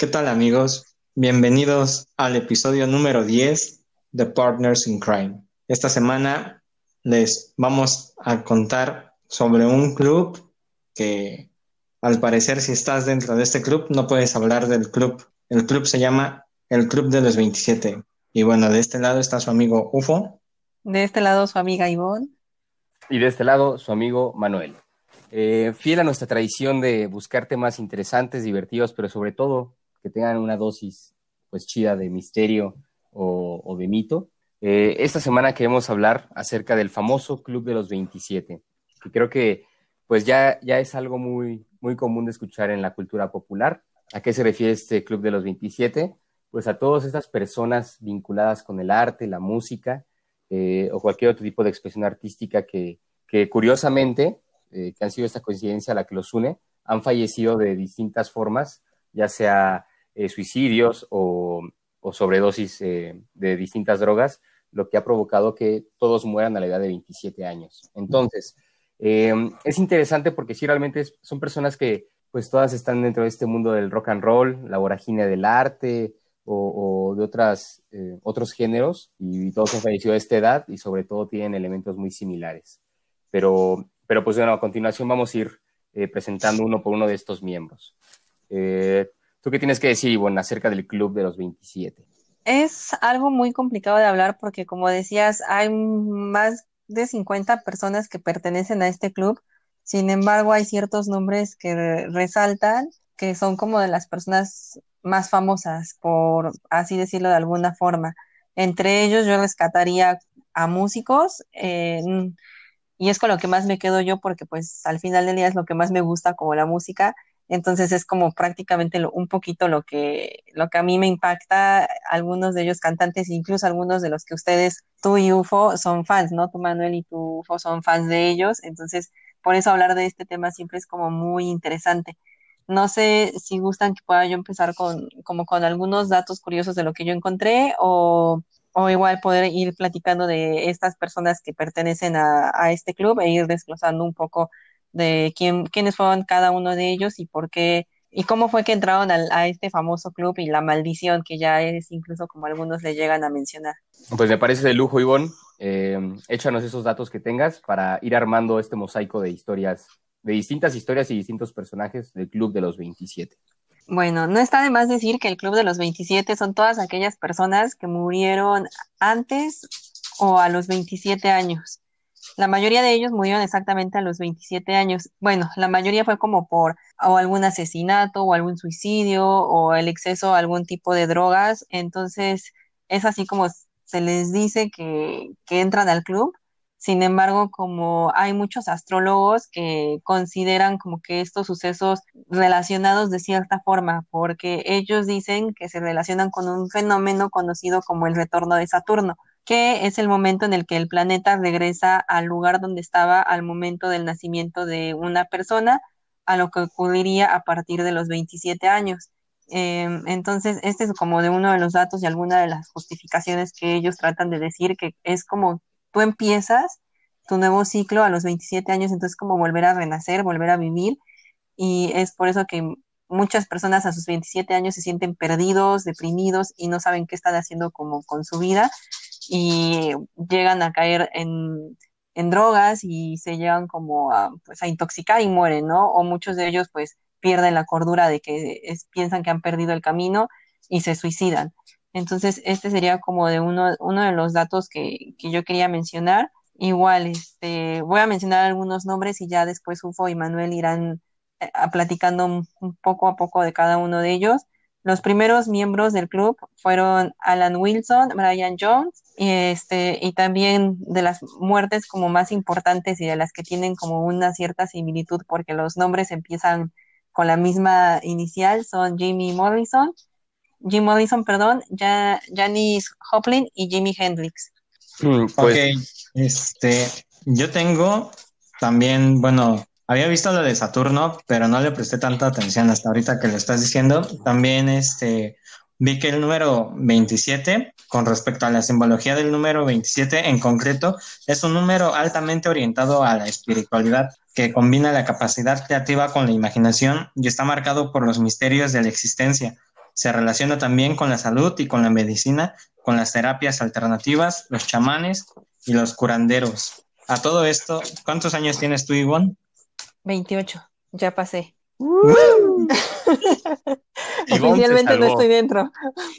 ¿Qué tal amigos? Bienvenidos al episodio número 10 de Partners in Crime. Esta semana les vamos a contar sobre un club que al parecer si estás dentro de este club no puedes hablar del club. El club se llama el Club de los 27. Y bueno, de este lado está su amigo UFO. De este lado su amiga Ivonne. Y de este lado su amigo Manuel. Eh, fiel a nuestra tradición de buscar temas interesantes, divertidos, pero sobre todo que tengan una dosis pues chida de misterio o, de mito. Eh, esta semana queremos hablar acerca del famoso Club de los 27, que creo que pues ya, ya es algo muy, muy común de escuchar en la cultura popular. ¿A qué se refiere este Club de los 27? Pues a todas estas personas vinculadas con el arte, la música eh, o cualquier otro tipo de expresión artística que, que curiosamente, eh, que han sido esta coincidencia la que los une, han fallecido de distintas formas, ya sea eh, suicidios o, sobredosis eh, de distintas drogas, lo que ha provocado que todos mueran a la edad de 27 años. Entonces, eh, es interesante porque sí, realmente son personas que pues todas están dentro de este mundo del rock and roll, la vorágine del arte o, de otras, otros géneros y todos han fallecido a esta edad y sobre todo tienen elementos muy similares. Pero, pero pues bueno, a continuación vamos a ir presentando uno por uno de estos miembros. ¿Tú qué tienes que decir, Ivonne, acerca del Club de los 27? Es algo muy complicado de hablar porque, como decías, hay más de 50 personas que pertenecen a este club. Sin embargo, hay ciertos nombres que resaltan que son como de las personas más famosas, por así decirlo de alguna forma. Entre ellos yo rescataría a músicos eh, y es con lo que más me quedo yo porque pues al final del día es lo que más me gusta como la música entonces es como prácticamente un poquito lo que, lo que a mí me impacta, algunos de ellos cantantes, incluso algunos de los que ustedes, tú y UFO, son fans, ¿no? Tú Manuel y tú UFO son fans de ellos, entonces por eso hablar de este tema siempre es como muy interesante. No sé si gustan que pueda yo empezar con, como con algunos datos curiosos de lo que yo encontré o, o igual poder ir platicando de estas personas que pertenecen a, a este club e ir desglosando un poco de quién, quiénes fueron cada uno de ellos y por qué y cómo fue que entraron a este famoso club y la maldición que ya es incluso como algunos le llegan a mencionar. Pues me parece de lujo, Ivonne. Eh, échanos esos datos que tengas para ir armando este mosaico de historias, de distintas historias y distintos personajes del Club de los 27. Bueno, no está de más decir que el Club de los 27 son todas aquellas personas que murieron antes o a los 27 años. La mayoría de ellos murieron exactamente a los 27 años. Bueno, la mayoría fue como por o algún asesinato o algún suicidio o el exceso de algún tipo de drogas. Entonces, es así como se les dice que, que entran al club. Sin embargo, como hay muchos astrólogos que consideran como que estos sucesos relacionados de cierta forma, porque ellos dicen que se relacionan con un fenómeno conocido como el retorno de Saturno que es el momento en el que el planeta regresa al lugar donde estaba al momento del nacimiento de una persona, a lo que ocurriría a partir de los 27 años. Em, entonces, este es como de uno de los datos y alguna de las justificaciones que ellos tratan de decir, que es como tú empiezas tu nuevo ciclo a los 27 años, entonces como volver a renacer, volver a vivir, y es por eso que muchas personas a sus 27 años se sienten perdidos, deprimidos y no saben qué están haciendo como con su vida y llegan a caer en, drogas y se llegan como a, pues, a intoxicar y mueren, ¿no? O muchos de ellos pues pierden la cordura de que piensan que han perdido el camino y se suicidan. Entonces, este sería como de uno, uno de los datos que, que yo quería mencionar. Igual, este, voy a mencionar algunos nombres y ya después Ufo y Manuel irán eh, platicando un poco a poco de cada uno de ellos. Los primeros miembros del club fueron Alan Wilson, Brian Jones, y, este, y también de las muertes como más importantes y de las que tienen como una cierta similitud porque los nombres empiezan con la misma inicial son Jimmy Morrison, Jim Morrison, perdón, ja Janis Joplin y Jimi Hendrix. Mm, pues ok, este, yo tengo también, bueno, había visto lo de Saturno, pero no le presté tanta atención hasta ahorita que lo estás diciendo. También este, vi que el número 27, con respecto a la simbología del número 27 en concreto, es un número altamente orientado a la espiritualidad que combina la capacidad creativa con la imaginación y está marcado por los misterios de la existencia. Se relaciona también con la salud y con la medicina, con las terapias alternativas, los chamanes y los curanderos. A todo esto, ¿cuántos años tienes tú, Ivonne? 28, ya pasé. Oficialmente no estoy dentro.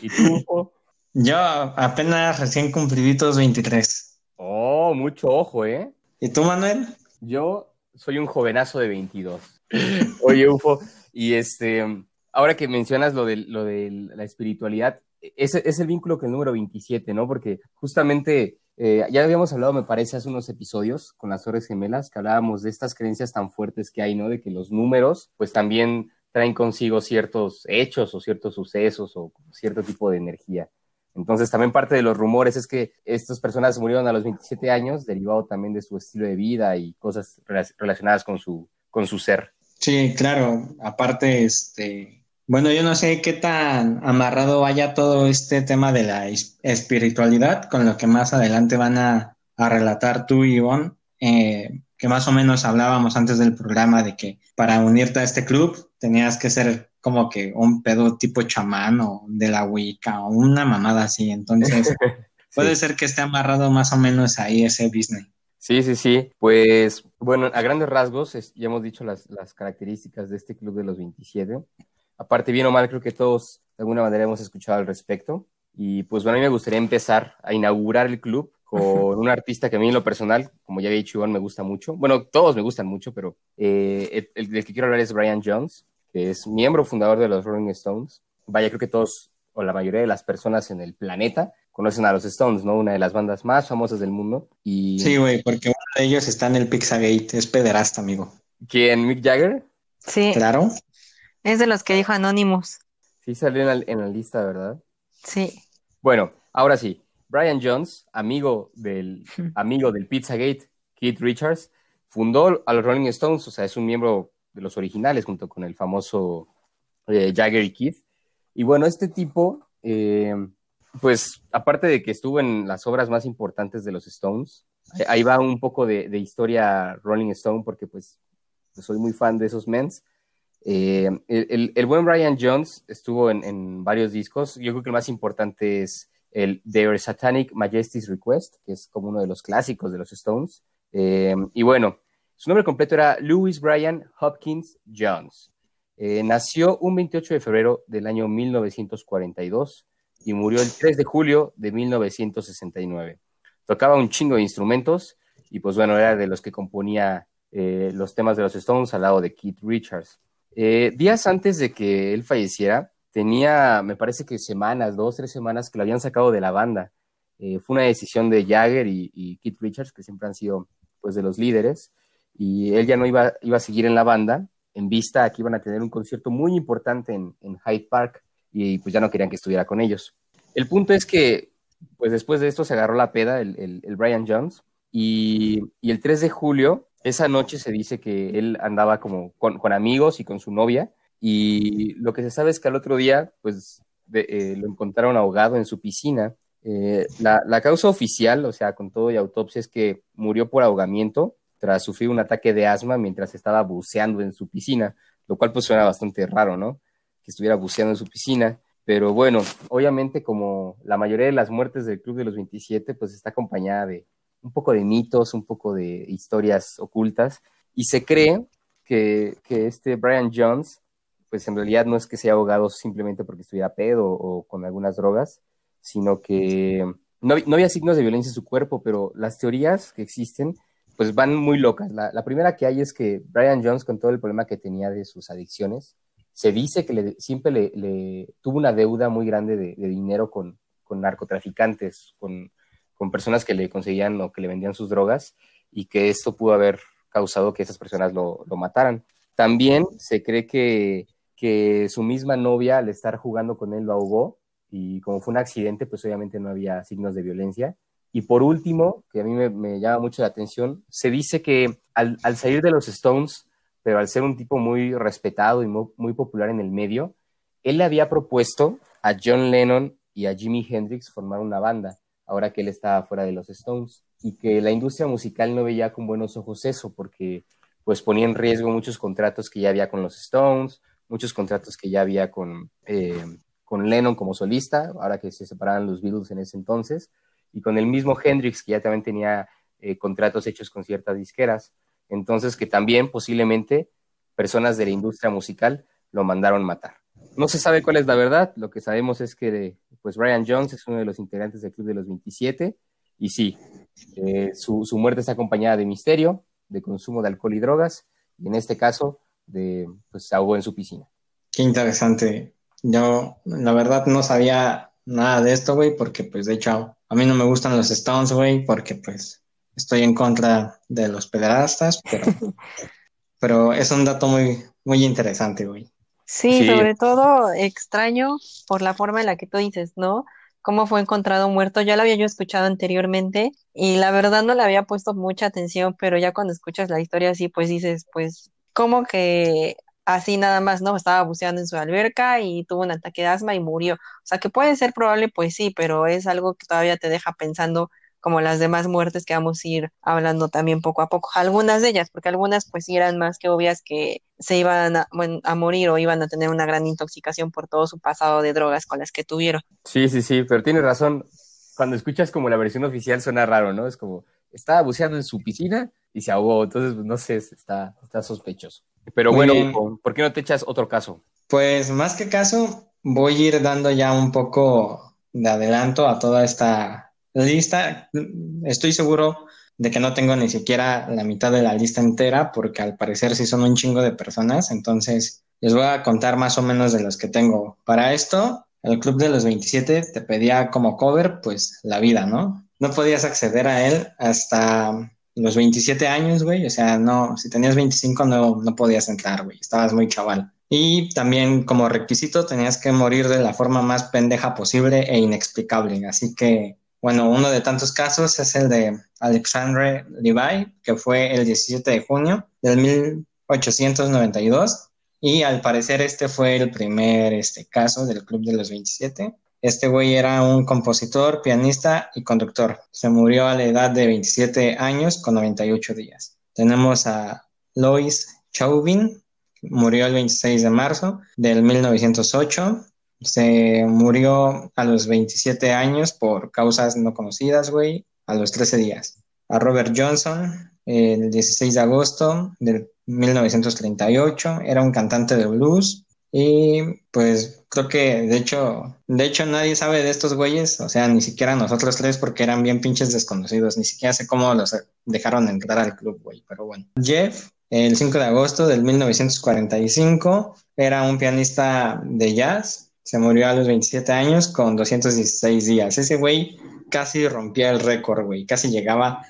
¿Y tú? Yo apenas recién cumpliditos 23. Oh, mucho ojo, ¿eh? ¿Y tú, Manuel? Yo soy un jovenazo de 22. Oye, Ufo, y este, ahora que mencionas lo de, lo de la espiritualidad, ese es el vínculo que el número 27, ¿no? Porque justamente eh, ya habíamos hablado, me parece, hace unos episodios con las Torres Gemelas, que hablábamos de estas creencias tan fuertes que hay, ¿no? De que los números, pues también traen consigo ciertos hechos o ciertos sucesos o cierto tipo de energía. Entonces, también parte de los rumores es que estas personas murieron a los 27 años, derivado también de su estilo de vida y cosas relacionadas con su, con su ser. Sí, claro. Aparte, este, bueno, yo no sé qué tan amarrado vaya todo este tema de la espiritualidad con lo que más adelante van a, relatar tú y Ivonne, eh, que más o menos hablábamos antes del programa de que para unirte a este club tenías que ser como que un pedo tipo chamán o de la Wicca o una mamada así. Entonces, puede ser que esté amarrado más o menos ahí ese business. Sí, sí, sí. Pues bueno, a grandes rasgos, ya hemos dicho las, las, características de este club de los 27. Aparte, bien o mal, creo que todos de alguna manera hemos escuchado al respecto. Y pues bueno, a mí me gustaría empezar a inaugurar el club con un artista que a mí en lo personal, como ya había dicho Iván, me gusta mucho. Bueno, todos me gustan mucho, pero eh, el, que quiero hablar es Brian Jones que es miembro fundador de los Rolling Stones. Vaya, creo que todos o la mayoría de las personas en el planeta conocen a los Stones, ¿no? Una de las bandas más famosas del mundo. Y... Sí, güey, porque uno de ellos está en el Pizzagate, es pederasta, amigo. ¿Quién? ¿Mick Jagger? Sí. Claro. Es de los que dijo Anonymous. Sí, salió en la, en la lista, ¿verdad? Sí. Bueno, ahora sí. Brian Jones, amigo del, amigo del Pizzagate, Keith Richards, fundó a los Rolling Stones, o sea, es un miembro de los originales, junto con el famoso eh, Jagger y Keith. Y bueno, este tipo, eh, pues aparte de que estuvo en las obras más importantes de los Stones, ahí va un poco de, historia Rolling Stone, porque pues, pues, soy muy fan de esos mens. Eh, el, buen Brian Jones estuvo en, varios discos. Yo creo que el más importante es el Their Satanic Majesty's Request, que es como uno de los clásicos de los Stones. y bueno, su nombre completo era Louis Brian Hopkins Jones. Eh, nació un 28 de febrero del año 1942 y murió el 3 de julio de 1969. Tocaba un chingo de instrumentos y pues bueno, era de los que componía eh, los temas de los Stones al lado de Keith Richards. Eh, días antes de que él falleciera, tenía, me parece que semanas, dos, tres semanas que lo habían sacado de la banda. fue una decisión de Jagger y, y, Keith Richards, que siempre han sido pues de los líderes, y él ya no iba, iba a seguir en la banda en vista a que iban a tener un concierto muy importante en, Hyde Park y pues ya no querían que estuviera con ellos. El punto es que pues después de esto se agarró la peda el, el, Brian Jones y, y, el 3 de julio, esa noche se dice que él andaba como con, amigos y con su novia y lo que se sabe es que al otro día pues eh, lo encontraron ahogado en su piscina. Eh, la, la, causa oficial, o sea, con todo y autopsia, es que murió por ahogamiento tras sufrir un ataque de asma mientras estaba buceando en su piscina, lo cual pues suena bastante raro, ¿no? Que estuviera buceando en su piscina. Pero bueno, obviamente como la mayoría de las muertes del Club de los 27, pues está acompañada de un poco de mitos, un poco de historias ocultas, y se cree que, que este Brian Jones, pues en realidad no es que sea ahogado simplemente porque estuviera pedo o con algunas drogas, sino que no, no había signos de violencia en su cuerpo, pero las teorías que existen pues van muy locas. La, primera que hay es que Brian Jones, con todo el problema que tenía de sus adicciones, se dice que siempre le, tuvo una deuda muy grande de, dinero con, narcotraficantes, con, personas que le conseguían o que le vendían sus drogas, y que esto pudo haber causado que esas personas lo, mataran. También se cree que, que su misma novia, al estar jugando con él, lo ahogó, y como fue un accidente, pues obviamente no había signos de violencia y por último, que a mí me, llama mucho la atención, se dice que al, salir de los Stones, pero al ser un tipo muy respetado y muy, popular en el medio, él le había propuesto a John Lennon y a Jimi Hendrix formar una banda, ahora que él estaba fuera de los Stones, y que la industria musical no veía con buenos ojos eso, porque pues ponía en riesgo muchos contratos que ya había con los Stones, muchos contratos que ya había con, eh, con Lennon como solista, ahora que se separaron los Beatles en ese entonces, y con el mismo Hendrix, que ya también tenía eh, contratos hechos con ciertas disqueras. Entonces, que también posiblemente personas de la industria musical lo mandaron matar. No se sabe cuál es la verdad, lo que sabemos es que pues Brian Jones es uno de los integrantes del Club de los 27 y sí, eh, su, su, muerte está acompañada de misterio, de consumo de alcohol y drogas y en este caso de pues se ahogó en su piscina. Qué interesante. Yo la verdad no sabía nada de esto, güey, porque pues de hecho a mí no me gustan los Stones, güey, porque pues estoy en contra de los pederastas, pero, pero es un dato muy, muy interesante, güey. Sí, sobre todo extraño por la forma en la que tú dices, ¿no? Cómo fue encontrado muerto. Ya lo había yo escuchado anteriormente y la verdad no le había puesto mucha atención, pero ya cuando escuchas la historia así, pues dices, pues, ¿cómo que así nada más, ¿no? Estaba buceando en su alberca y tuvo un ataque de asma y murió. O sea, que puede ser probable, pues sí, pero es algo que todavía te deja pensando como las demás muertes que vamos a ir hablando también poco a poco. Algunas de ellas, porque algunas pues sí eran más que obvias que se iban a, a, morir o iban a tener una gran intoxicación por todo su pasado de drogas con las que tuvieron. Sí, sí, sí, pero tienes razón. Cuando escuchas como la versión oficial suena raro, ¿no? Es como, estaba buceando en su piscina y se ahogó, entonces pues, no sé, está, está sospechoso. Pero bueno, ¿por qué no te echas otro caso? Pues más que caso, voy a ir dando ya un poco de adelanto a toda esta lista, estoy seguro de que no tengo ni siquiera la mitad de la lista entera, porque al parecer sí son un chingo de personas, entonces les voy a contar más o menos de los que tengo. Para esto, el Club de los 27 te pedía como cover, pues, la vida, ¿no? No podías acceder a él hasta los 27 años, güey, o sea, no, si tenías 25 no, no podías entrar, güey, estabas muy chaval. Y también como requisito tenías que morir de la forma más pendeja posible e inexplicable, así que bueno, uno de tantos casos es el de Alexandre Levi, que fue el 17 de junio del 1892. Y al parecer este fue el primer este, caso del Club de los 27. Este güey era un compositor, pianista y conductor. Se murió a la edad de 27 años con 98 días. Tenemos a Lois Chauvin, murió el 26 de marzo del 1908. Se murió a los 27 años por causas no conocidas, güey, a los 13 días. A Robert Johnson, el 16 de agosto del 1938, era un cantante de blues y pues creo que de hecho, de hecho nadie sabe de estos güeyes, o sea, ni siquiera nosotros tres porque eran bien pinches desconocidos, ni siquiera sé cómo los dejaron entrar al club, güey, pero bueno. Jeff, el 5 de agosto del 1945, era un pianista de jazz se murió a los 27 años con 216 días. Ese güey casi rompía el récord, güey. Casi llegaba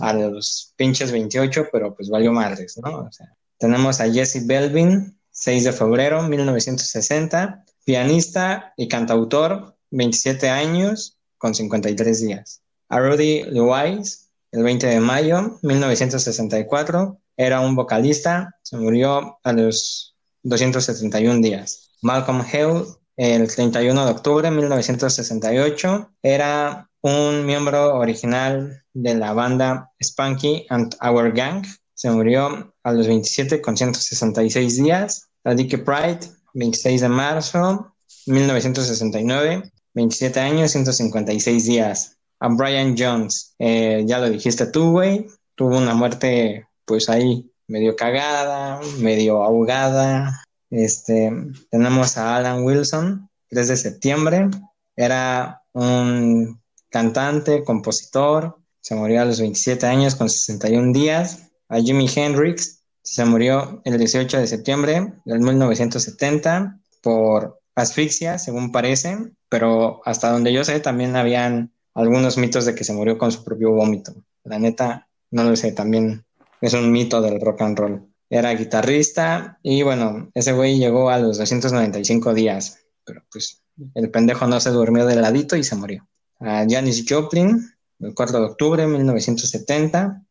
a los pinches 28, pero pues valió madres, ¿no? O sea, tenemos a Jesse Belvin, 6 de febrero 1960, pianista y cantautor, 27 años con 53 días. A Rudy Lewis, el 20 de mayo 1964, era un vocalista, se murió a los 271 días. Malcolm Hale, el 31 de octubre de 1968. Era un miembro original de la banda Spunky and Our Gang. Se murió a los 27 con 166 días. A Dickie Pride, 26 de marzo 1969, 27 años, 156 días. A Brian Jones, eh, ya lo dijiste tú, güey, tuvo una muerte pues ahí medio cagada, medio ahogada, este, tenemos a Alan Wilson, 3 de septiembre. Era un cantante, compositor, se murió a los 27 años con 61 días. A Jimi Hendrix se murió el 18 de septiembre del 1970 por asfixia, según parece, pero hasta donde yo sé también habían algunos mitos de que se murió con su propio vómito. La neta, no lo sé, también es un mito del rock and roll era guitarrista y bueno, ese güey llegó a los 295 días, pero pues el pendejo no se durmió de ladito y se murió. A Janis Joplin, el 4 de octubre de 1970,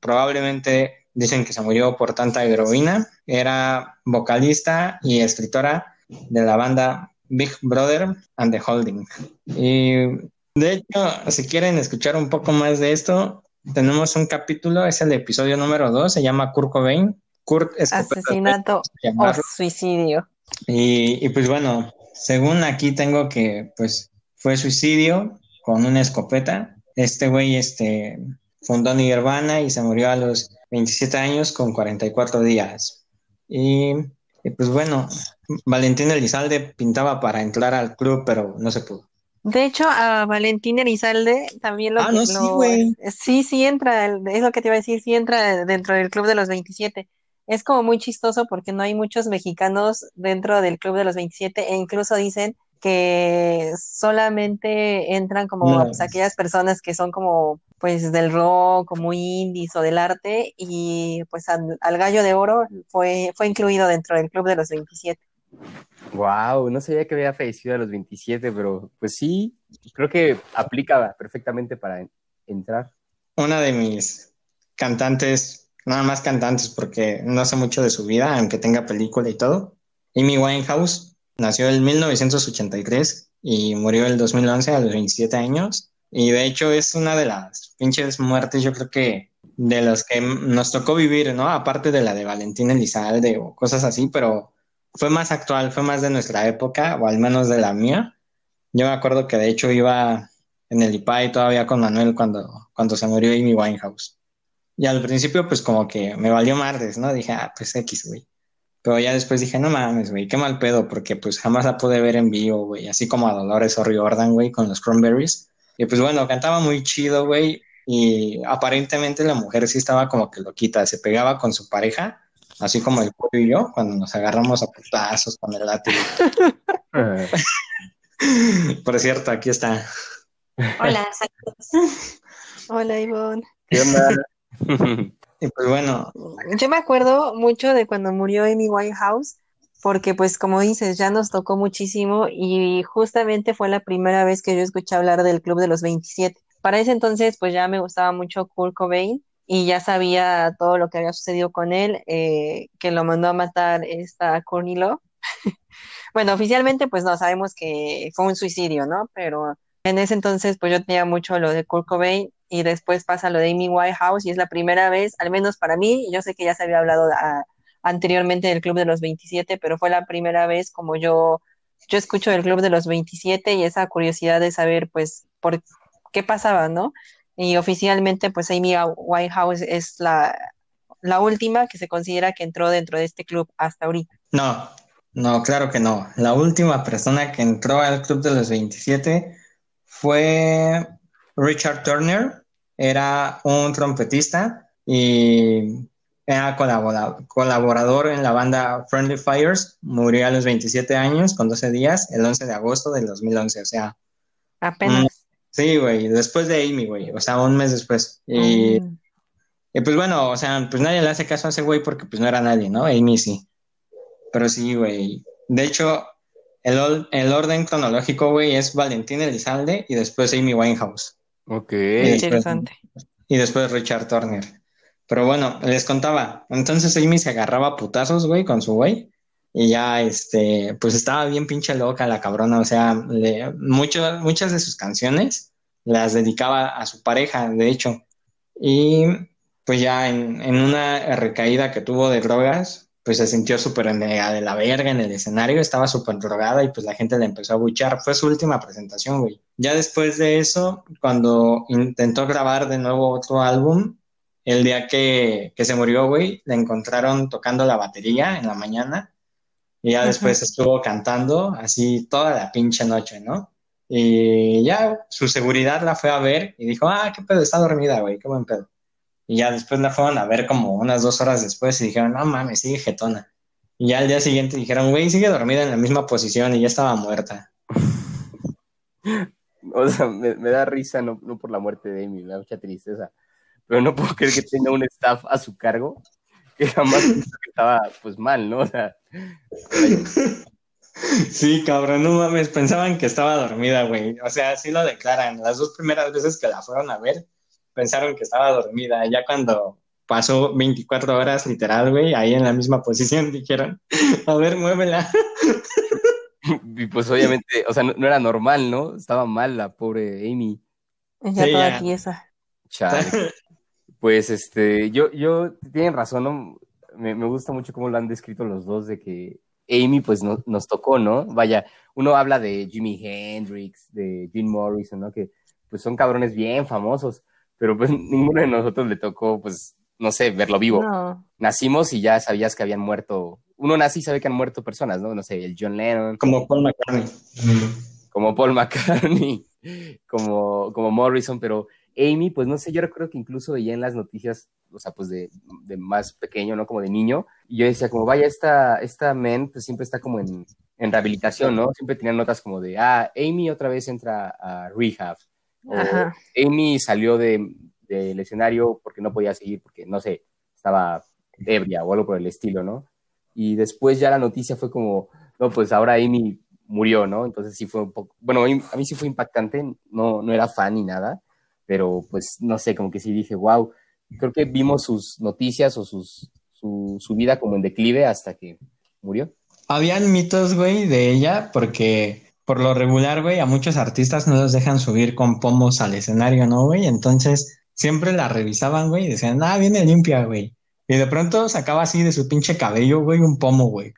probablemente dicen que se murió por tanta heroína, era vocalista y escritora de la banda Big Brother and the Holding. Y de hecho, si quieren escuchar un poco más de esto, tenemos un capítulo, es el episodio número 2, se llama Kurt Cobain. Kurt Escopeta. Asesinato o suicidio. Y, y, pues bueno, según aquí tengo que pues fue suicidio con una escopeta. Este güey este, fundó Nirvana y se murió a los 27 años con 44 días. Y, y pues bueno, Valentín Elizalde pintaba para entrar al club, pero no se pudo. De hecho, a Valentín Elizalde también lo Ah, no, sí, güey. Sí, sí entra, es lo que te iba a decir, sí entra dentro del club de los 27. Es como muy chistoso porque no hay muchos mexicanos dentro del club de los 27 e incluso dicen que solamente entran como No. pues, aquellas personas que son como pues del rock, o muy indies o del arte y pues al, al Gallo de Oro fue, fue incluido dentro del club de los 27. Wow, no sabía que había fallecido a los 27, pero pues sí, creo que aplica perfectamente para en- entrar. Una de mis cantantes, nada más cantantes porque no sé mucho de su vida, aunque tenga película y todo. Amy Winehouse nació en 1983 y murió en el 2011 a los 27 años. Y de hecho es una de las pinches muertes, yo creo que de las que nos tocó vivir, ¿no? Aparte de la de Valentín Elizalde o cosas así, pero fue más actual, fue más de nuestra época, o al menos de la mía. Yo me acuerdo que de hecho iba en el IPAI todavía con Manuel cuando, cuando se murió Amy Winehouse. Y al principio, pues como que me valió martes, ¿no? Dije, ah, pues X, güey. Pero ya después dije, no mames, güey, qué mal pedo, porque pues jamás la pude ver en vivo, güey. Así como a Dolores O'Riordan, güey, con los Cranberries. Y pues bueno, cantaba muy chido, güey. Y aparentemente la mujer sí estaba como que loquita, se pegaba con su pareja, así como el pollo y yo, cuando nos agarramos a putazos con el látigo. Por cierto, aquí está. Hola, saludos. Hola, Ivonne. ¿Qué onda? Y pues bueno, Yo me acuerdo mucho de cuando murió Amy Winehouse, porque pues como dices, ya nos tocó muchísimo y justamente fue la primera vez que yo escuché hablar del Club de los 27. Para ese entonces pues ya me gustaba mucho Kurt Cobain y ya sabía todo lo que había sucedido con él, eh, que lo mandó a matar esta Courtney Love. Bueno, oficialmente pues no, sabemos que fue un suicidio, ¿no? Pero en ese entonces pues yo tenía mucho lo de Kurt Cobain y después pasa lo de Amy Winehouse y es la primera vez, al menos para mí, yo sé que ya se había hablado a- anteriormente del Club de los 27, pero fue la primera vez como yo, yo escucho del Club de los 27 y esa curiosidad de saber pues por qué pasaba, ¿no? Y oficialmente pues Amy Winehouse es la, la última que se considera que entró dentro de este club hasta ahorita. no, no, claro que no. La última persona que entró al Club de los 27 fue Richard Turner. Era un trompetista y era colabora- colaborador en la banda Friendly Fires. Murió a los 27 años con 12 días, el 11 de agosto del 2011. O sea, Apenas. Sí, güey, después de Amy, güey. O sea, un mes después. Y, Mm. y pues bueno, o sea, pues nadie le hace caso a ese güey porque pues no era nadie, ¿no? Amy sí. Pero sí, güey. De hecho, el, ol- el orden cronológico, güey, es Valentín Elizalde y después Amy Winehouse. Ok. Interesante. Y después Richard Turner. Pero bueno, les contaba. Entonces Amy se agarraba a putazos, güey, con su güey. Y ya, este, pues estaba bien pinche loca la cabrona. O sea, le- muchas de sus canciones las dedicaba a su pareja, de hecho. Y pues ya en, una recaída que tuvo de drogas, pues se sintió súper nega de la verga en el escenario, estaba súper drogada y pues la gente le empezó a buchar. Fue su última presentación, güey. Ya después de eso, cuando intentó grabar de nuevo otro álbum, el día que, que se murió, güey, le encontraron tocando la batería en la mañana y ya después estuvo cantando así toda la pinche noche, ¿no? Y ya su seguridad la fue a ver y dijo, ah, qué pedo, está dormida, güey, qué buen pedo. Y ya después la fueron a ver como unas dos horas después y dijeron, no mames, sigue jetona. Y ya al día siguiente dijeron, güey, sigue dormida en la misma posición y ya estaba muerta. O sea, me, me da risa, no, no por la muerte de Amy, me da mucha tristeza. Pero no puedo creer que tenga un staff a su cargo que jamás pensó que estaba pues mal, ¿no? O sea, Sí, cabrón, no mames, pensaban que estaba dormida, güey. O sea, así lo declaran. Las dos primeras veces que la fueron a ver, pensaron que estaba dormida. Ya cuando pasó 24 horas, literal, güey, ahí en la misma posición, dijeron, a ver, muévela. y pues obviamente, o sea, no, no era normal, ¿no? Estaba mal la pobre Amy. Ya Sí, toda ya. tiesa. Chale. Pues este, yo, yo, tienen razón, ¿no? Me, me gusta mucho cómo lo han descrito los dos, de que Amy pues no, nos tocó, ¿no? Vaya, uno habla de Jimi Hendrix, de Jim Morrison, ¿no? Que pues son cabrones bien famosos, pero pues ninguno de nosotros le tocó, pues, no sé, verlo vivo. No. Nacimos y ya sabías que habían muerto, uno nace y sabe que han muerto personas, ¿no? No sé, el John Lennon, Como Paul McCartney. como Paul McCartney, como, como Morrison, pero Amy, pues no sé, yo recuerdo que incluso veía en las noticias, o sea, pues de, de más pequeño, ¿no? Como de niño, y yo decía, como vaya, esta, esta men, pues siempre está como en, en rehabilitación, ¿no? Siempre tenía notas como de, ah, Amy otra vez entra a rehab, o Ajá. Amy salió de, del escenario porque no podía seguir, porque no sé, estaba ebria o algo por el estilo, ¿no? Y después ya la noticia fue como, no, pues ahora Amy murió, ¿no? Entonces sí fue un poco, bueno, a mí, a mí sí fue impactante, no, no era fan ni nada, pero pues no sé, como que sí dije, wow, creo que vimos sus noticias o sus, su, su vida como en declive hasta que murió. Habían mitos, güey, de ella, porque por lo regular, güey, a muchos artistas no los dejan subir con pomos al escenario, ¿no, güey? Entonces siempre la revisaban, güey, y decían, ah, viene limpia, güey. Y de pronto sacaba así de su pinche cabello, güey, un pomo, güey.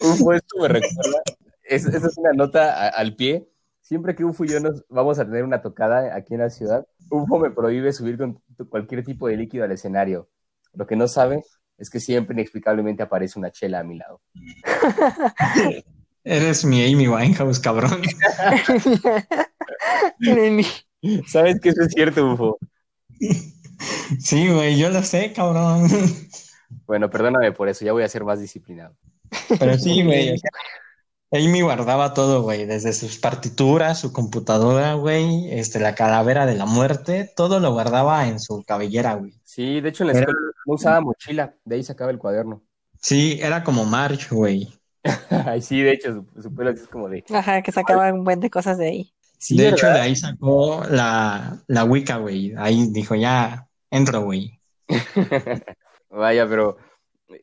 Ufo, esto me recuerda. Es, esa es una nota a- al pie. Siempre que Ufo y yo nos vamos a tener una tocada aquí en la ciudad, Ufo me prohíbe subir con cualquier tipo de líquido al escenario. Lo que no sabe es que siempre inexplicablemente aparece una chela a mi lado. Eres mi Amy Winehouse, cabrón. ¿Sabes que eso es cierto, Ufo? Sí, güey, yo lo sé, cabrón. Bueno, perdóname por eso, ya voy a ser más disciplinado. Pero sí, güey. Amy guardaba todo, güey, desde sus partituras, su computadora, güey, este, la calavera de la muerte, todo lo guardaba en su cabellera, güey. Sí, de hecho en la Era- escuela no usaba mochila, de ahí sacaba el cuaderno. Sí, era como March, güey. Ay, sí, de hecho, su, su pelo es como de... Ajá, que sacaba un buen de cosas de ahí. Sí, de hecho, ¿verdad? de ahí sacó la, la Wicca, güey. Ahí dijo, ya, entro, güey. Vaya, pero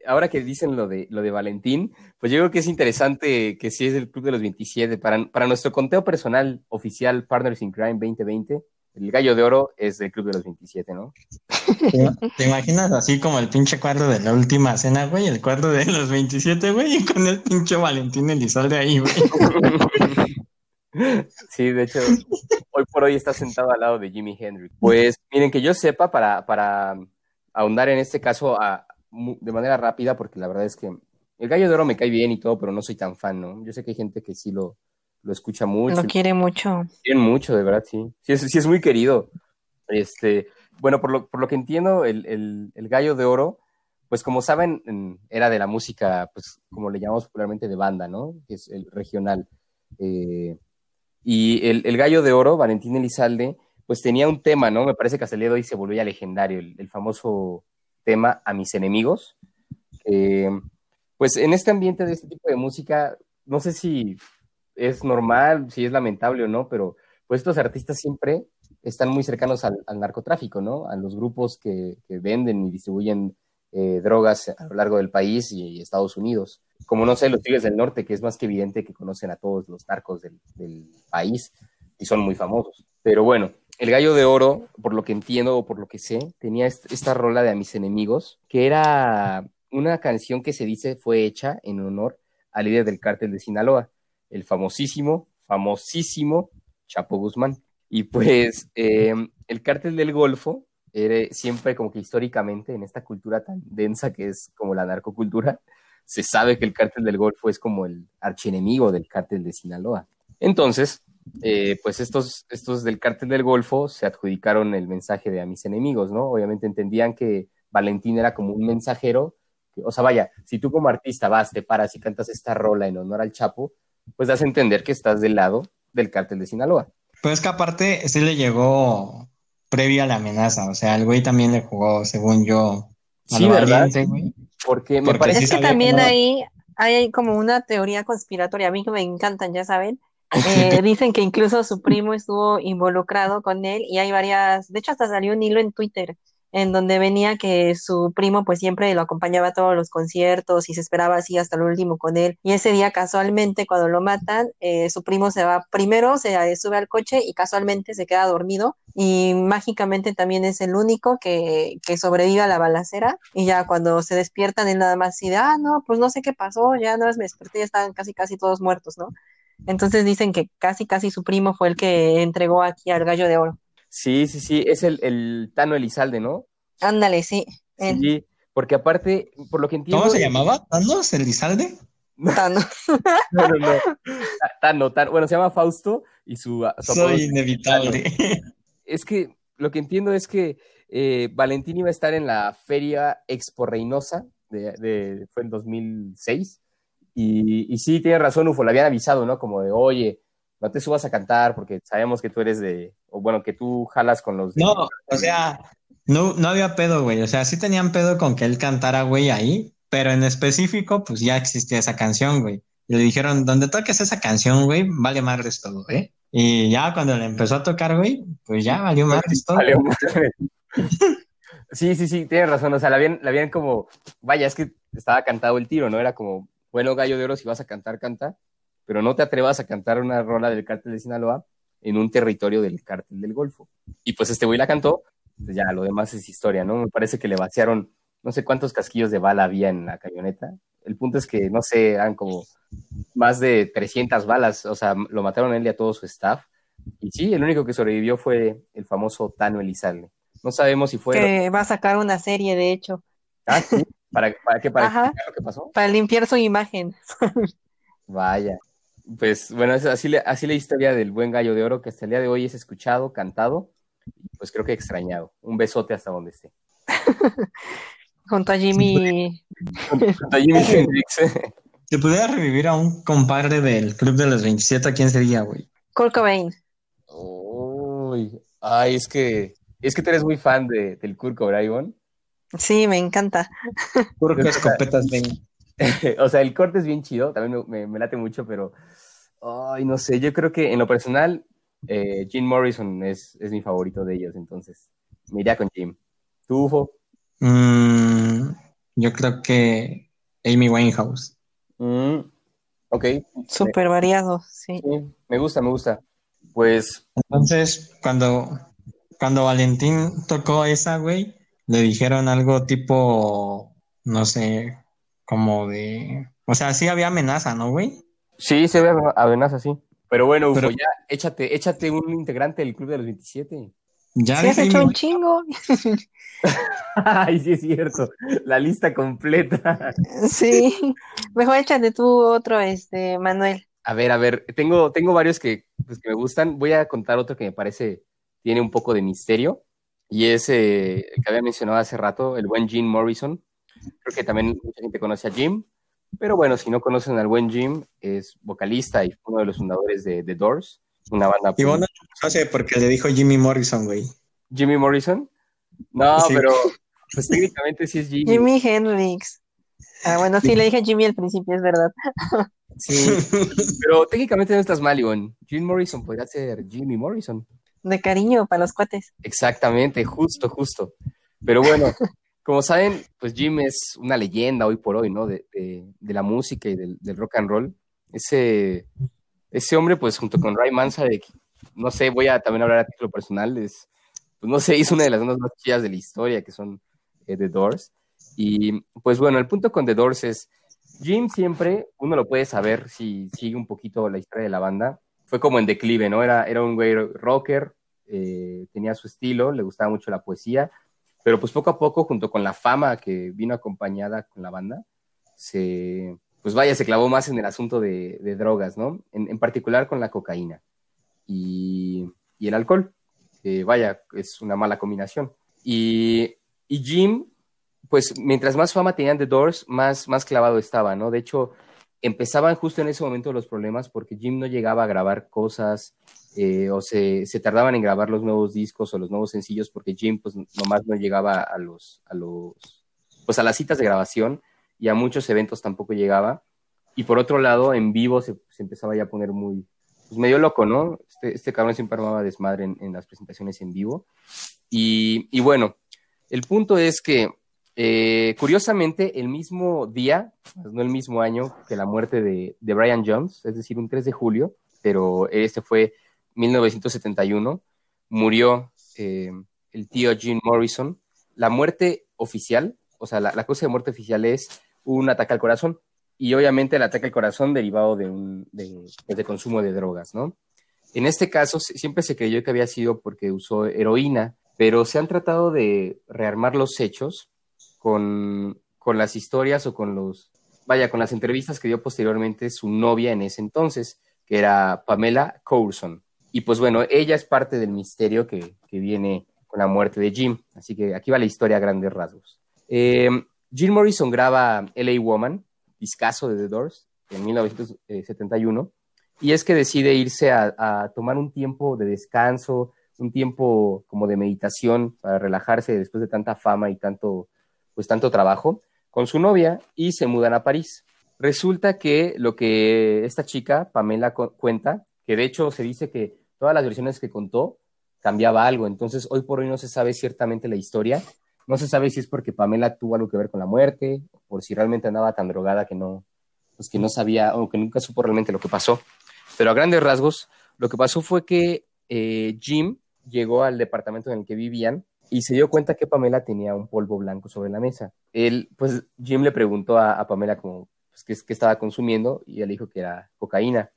ahora que dicen lo de, lo de Valentín, pues yo creo que es interesante que sí es el Club de los 27. Para, para nuestro conteo personal oficial Partners in Crime 2020, el gallo de oro es del Club de los 27, ¿no? ¿Te, te imaginas así como el pinche cuadro de la última cena, güey? El cuadro de los 27, güey, y con el pinche Valentín Elizalde ahí, güey. Sí, de hecho, hoy por hoy está sentado al lado de Jimi Hendrix. Pues miren, que yo sepa, para, para ahondar en este caso a- de manera rápida, porque la verdad es que el gallo de oro me cae bien y todo, pero no soy tan fan, ¿no? Yo sé que hay gente que sí lo, lo escucha mucho. Lo quiere mucho. Quieren mucho, de verdad, sí. Sí es, sí es muy querido. Este, bueno, por lo, por lo que entiendo, el, el- el gallo de oro, pues como saben, en- era de la música, pues como le llamamos popularmente de banda, ¿no? Que es el regional. Eh, y el, el gallo de oro, Valentín Elizalde, pues tenía un tema, ¿no? Me parece que hasta el día de hoy se volvió ya legendario, el famoso tema A mis enemigos. Eh, pues en este ambiente de este tipo de música, no sé si es normal, si es lamentable o no, pero pues estos artistas siempre están muy cercanos al, narcotráfico, ¿no? A los grupos que, venden y distribuyen eh, drogas a lo largo del país y, Estados Unidos. Como no sé, los Tigres del Norte, que es más que evidente que conocen a todos los narcos del país y son muy famosos. Pero bueno, el Gallo de Oro, por lo que entiendo o por lo que sé, tenía est- esta rola de A mis enemigos, que era una canción que se dice fue hecha en honor al líder del cártel de Sinaloa, el famosísimo, famosísimo Chapo Guzmán. Y pues eh, el cártel del Golfo era siempre como que históricamente en esta cultura tan densa que es como la narcocultura, se sabe que el cártel del Golfo es como el archienemigo del cártel de Sinaloa. Entonces, eh, pues estos, estos del cártel del Golfo se adjudicaron el mensaje de a mis enemigos, ¿no? Obviamente entendían que Valentín era como un mensajero, que, o sea, vaya, si tú como artista vas, te paras y cantas esta rola en honor al Chapo, pues das a entender que estás del lado del cártel de Sinaloa. Pero es que aparte sí le llegó previa a la amenaza. O sea, el güey también le jugó, según yo, a Sí, ¿verdad? güey. Porque me Porque parece sí Es que también cómo- ahí hay como una teoría conspiratoria, a mí que me encantan, ya saben. Eh, dicen que incluso su primo estuvo involucrado con él y hay varias, de hecho hasta salió un hilo en Twitter en donde venía que su primo pues siempre lo acompañaba a todos los conciertos y se esperaba así hasta el último con él. Y ese día casualmente cuando lo matan, eh, su primo se va primero, se sube al coche y casualmente se queda dormido y mágicamente también es el único que, que sobrevive a la balacera y ya cuando se despiertan él nada más así de, ah, no, pues no sé qué pasó, ya no me desperté, ya estaban casi casi todos muertos, ¿no? Entonces dicen que casi casi su primo fue el que entregó aquí al gallo de oro. Sí, sí, sí, es el, el Tano Elizalde, ¿no? Ándale, sí. Sí, porque aparte, por lo que entiendo. ¿Cómo se llamaba? ¿Thanos Elizalde? Tano. no, no, no. Tano, Tano. Bueno, se llama Fausto y su. su Soy inevitable. Es que lo que entiendo es que eh, Valentín iba a estar en la Feria Expo Reynosa, de, de, fue en 2006. Y, y sí, tiene razón, Ufo, le habían avisado, ¿no? Como de, oye, no te subas a cantar porque sabemos que tú eres de, o bueno, que tú jalas con los... De... No, o sea, no, no había pedo, güey, o sea, sí tenían pedo con que él cantara, güey, ahí, pero en específico, pues ya existía esa canción, güey. Y le dijeron, donde toques esa canción, güey, vale madres todo, ¿eh? Y ya cuando le empezó a tocar, güey, pues ya valió madres todo. Valió madres. sí, sí, sí, tienes razón, o sea, la habían, la habían como, vaya, es que estaba cantado el tiro, ¿no? Era como, bueno, gallo de oro, si vas a cantar, canta pero no te atrevas a cantar una rola del cártel de Sinaloa en un territorio del cártel del Golfo. Y pues este güey la cantó, pues ya lo demás es historia, ¿no? Me parece que le vaciaron no sé cuántos casquillos de bala había en la camioneta. El punto es que, no sé, eran como más de 300 balas, o sea, lo mataron a él y a todo su staff. Y sí, el único que sobrevivió fue el famoso Tano Elizalde. No sabemos si fue... Que va a sacar una serie, de hecho. Ah, sí. ¿Para, para qué? ¿Para Ajá. lo que pasó? Para limpiar su imagen. Vaya. Pues bueno, es así, así la historia del buen gallo de oro que hasta el día de hoy es escuchado, cantado, y pues creo que extrañado. Un besote hasta donde esté. Junto a Jimmy. Junto a Jimmy Hendrix. Si pudiera revivir a un compadre del Club de los 27, ¿a quién sería, güey? Kurt Cobain. Uy, ay, es que, es que tú eres muy fan de, del Kurt Cobain. Sí, me encanta. Escopetas ven. o sea, el corte es bien chido, también me, me, me, late mucho, pero, ay, no sé, yo creo que en lo personal, eh, Jim Morrison es, es, mi favorito de ellos, entonces me iría con Jim. ¿Tú, Ufo? Mm, yo creo que Amy Winehouse. Mm, ok. Súper variado, sí. sí. Me gusta, me gusta. Pues. Entonces, cuando, cuando Valentín tocó esa, güey, le dijeron algo tipo, no sé, como de... O sea, sí había amenaza, ¿no, güey? Sí, sí había amenaza, sí. Pero bueno, Ufo, Pero... ya échate, échate un integrante del Club de los 27. Ya sí, has hecho un chingo. Ay, sí es cierto. La lista completa. sí. Mejor échate tú otro, este, Manuel. A ver, a ver, tengo, tengo varios que, pues, que me gustan. Voy a contar otro que me parece tiene un poco de misterio. Y es eh, el que había mencionado hace rato, el buen Jim Morrison. Creo que también mucha gente conoce a Jim, pero bueno, si no conocen al buen Jim, es vocalista y uno de los fundadores de The Doors, una banda. Y bueno, no sé, porque le dijo Jimmy Morrison, güey. ¿Jimmy Morrison? No, sí. pero pues técnicamente sí es Jimmy. Jimmy Hendrix. Ah, bueno, sí, sí, le dije Jimmy al principio, es verdad. Sí, pero técnicamente no estás mal, Ivonne. Jim Morrison podría ser Jimmy Morrison. De cariño para los cuates. Exactamente, justo, justo. Pero bueno, como saben, pues Jim es una leyenda hoy por hoy, ¿no? De, de, de la música y del, del, rock and roll. Ese, ese hombre, pues junto con Ray Manzarek, no sé, voy a también hablar a título personal, es, pues no sé, hizo una de las bandas más chidas de la historia, que son eh, The Doors. Y pues bueno, el punto con The Doors es, Jim siempre, uno lo puede saber si sigue un poquito la historia de la banda, fue como en declive, ¿no? Era, era un güey rocker, eh, tenía su estilo, le gustaba mucho la poesía, pero pues poco a poco, junto con la fama que vino acompañada con la banda, se, pues vaya, se clavó más en el asunto de, drogas, ¿no? En, en, particular con la cocaína y, y el alcohol, vaya, es una mala combinación. Y, y, Jim, pues mientras más fama tenían The Doors, más, más clavado estaba, ¿no? De hecho, empezaban justo en ese momento los problemas porque Jim no llegaba a grabar cosas eh, o se, se, tardaban en grabar los nuevos discos o los nuevos sencillos porque Jim pues nomás no llegaba a los, a los, pues a las citas de grabación y a muchos eventos tampoco llegaba. Y por otro lado, en vivo se, empezaba ya a poner muy, pues medio loco, ¿no? Este, este cabrón siempre armaba desmadre en, en las presentaciones en vivo. Y, y, bueno, El punto es que, eh, curiosamente, el mismo día, pues, no el mismo año que la muerte de, Brian Jones, es decir, un 3 de julio, pero este fue 1971, murió eh, el tío Jim Morrison. La muerte oficial, o sea, la, causa de muerte oficial es un ataque al corazón y obviamente el ataque al corazón derivado de un de consumo de drogas, ¿no? En este caso siempre se creyó que había sido porque usó heroína, pero se han tratado de rearmar los hechos con, con las historias o con los, vaya, con las entrevistas que dio posteriormente su novia en ese entonces, que era Pamela Coulson. Y pues bueno, ella es parte del misterio que, que viene con la muerte de Jim. Así que aquí va la historia a grandes rasgos. Eh, Jim Morrison graba LA Woman, discazo de The Doors, en 1971, y es que decide irse a, a, tomar un tiempo de descanso, un tiempo como de meditación para relajarse después de tanta fama y tanto, pues tanto trabajo, con su novia y se mudan a París. Resulta que lo que esta chica, Pamela, cuenta, que de hecho se dice que todas las versiones que contó cambiaba algo, entonces hoy por hoy no se sabe ciertamente la historia, no se sabe si es porque Pamela tuvo algo que ver con la muerte, o por si realmente andaba tan drogada que no, pues que no sabía o que nunca supo realmente lo que pasó. Pero a grandes rasgos, lo que pasó fue que eh, Jim llegó al departamento en el que vivían y se dio cuenta que Pamela tenía un polvo blanco sobre la mesa. Él, pues Jim le preguntó a, Pamela como, pues, qué, qué estaba consumiendo y él dijo que era cocaína.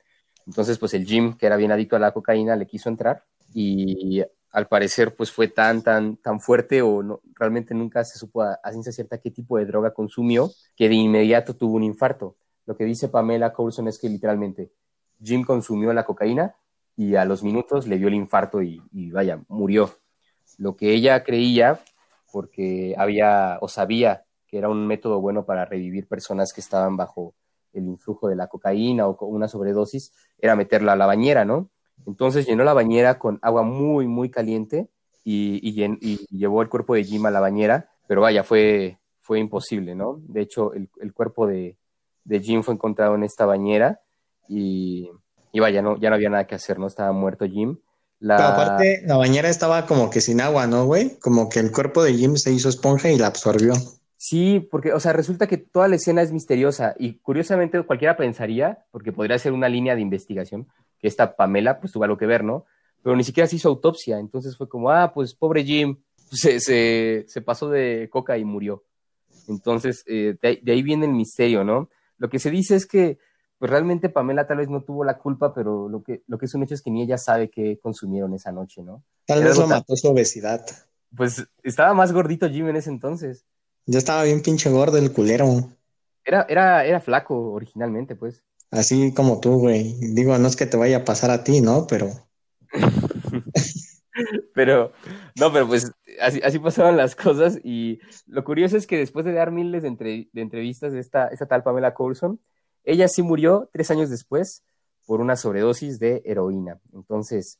Entonces, pues el Jim, que era bien adicto a la cocaína, le quiso entrar y al parecer pues fue tan, tan, tan fuerte o no, realmente nunca se supo a, ciencia cierta qué tipo de droga consumió, que de inmediato tuvo un infarto. Lo que dice Pamela Coulson es que literalmente Jim consumió la cocaína y a los minutos le dio el infarto y vaya, murió. Lo que ella creía, porque había o sabía que era un método bueno para revivir personas que estaban bajo el influjo de la cocaína o con una sobredosis, era meterla a la bañera, ¿no? Entonces llenó la bañera con agua muy, muy caliente y, llevó el cuerpo de Jim a la bañera, pero vaya, fue, fue imposible, ¿no? De hecho, el, cuerpo de, de, Jim fue encontrado en esta bañera y, y vaya, no, ya no había nada que hacer, ¿no? Estaba muerto Jim. La... Pero aparte, la bañera estaba como que sin agua, ¿no, güey? Como que el cuerpo de Jim se hizo esponja y la absorbió. Sí, porque, o sea, resulta que toda la escena es misteriosa y curiosamente cualquiera pensaría, porque podría ser una línea de investigación, que esta Pamela pues tuvo algo que ver, ¿no? Pero ni siquiera se hizo autopsia, entonces fue como, ah, pues pobre Jim, se, se, se pasó de coca y murió. Entonces, eh, de, de, ahí viene el misterio, ¿no? Lo que se dice es que, pues realmente Pamela tal vez no tuvo la culpa, pero lo que, lo que es un hecho es que ni ella sabe qué consumieron esa noche, ¿no? Tal vez lo mató su obesidad. Pues estaba más gordito Jim en ese entonces. Ya estaba bien pinche gordo el culero. Era, era, era flaco originalmente, pues. Así como tú, güey. Digo, no es que te vaya a pasar a ti, ¿no? Pero. pero, no, pero pues así, así, pasaban las cosas. Y lo curioso es que después de dar miles de, entre, de entrevistas de esta, esta tal Pamela Coulson, ella sí murió tres años después por una sobredosis de heroína. Entonces,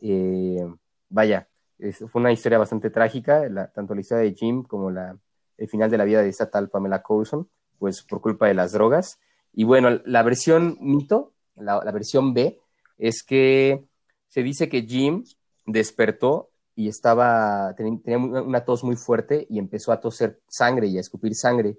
eh, vaya, es, fue una historia bastante trágica, tanto la historia de Jim como la, el final de la vida de esta tal Pamela Coulson, pues por culpa de las drogas. Y bueno, la versión mito, la, la, versión B, es que se dice que Jim despertó y estaba, tenía una tos muy fuerte y empezó a toser sangre y a escupir sangre.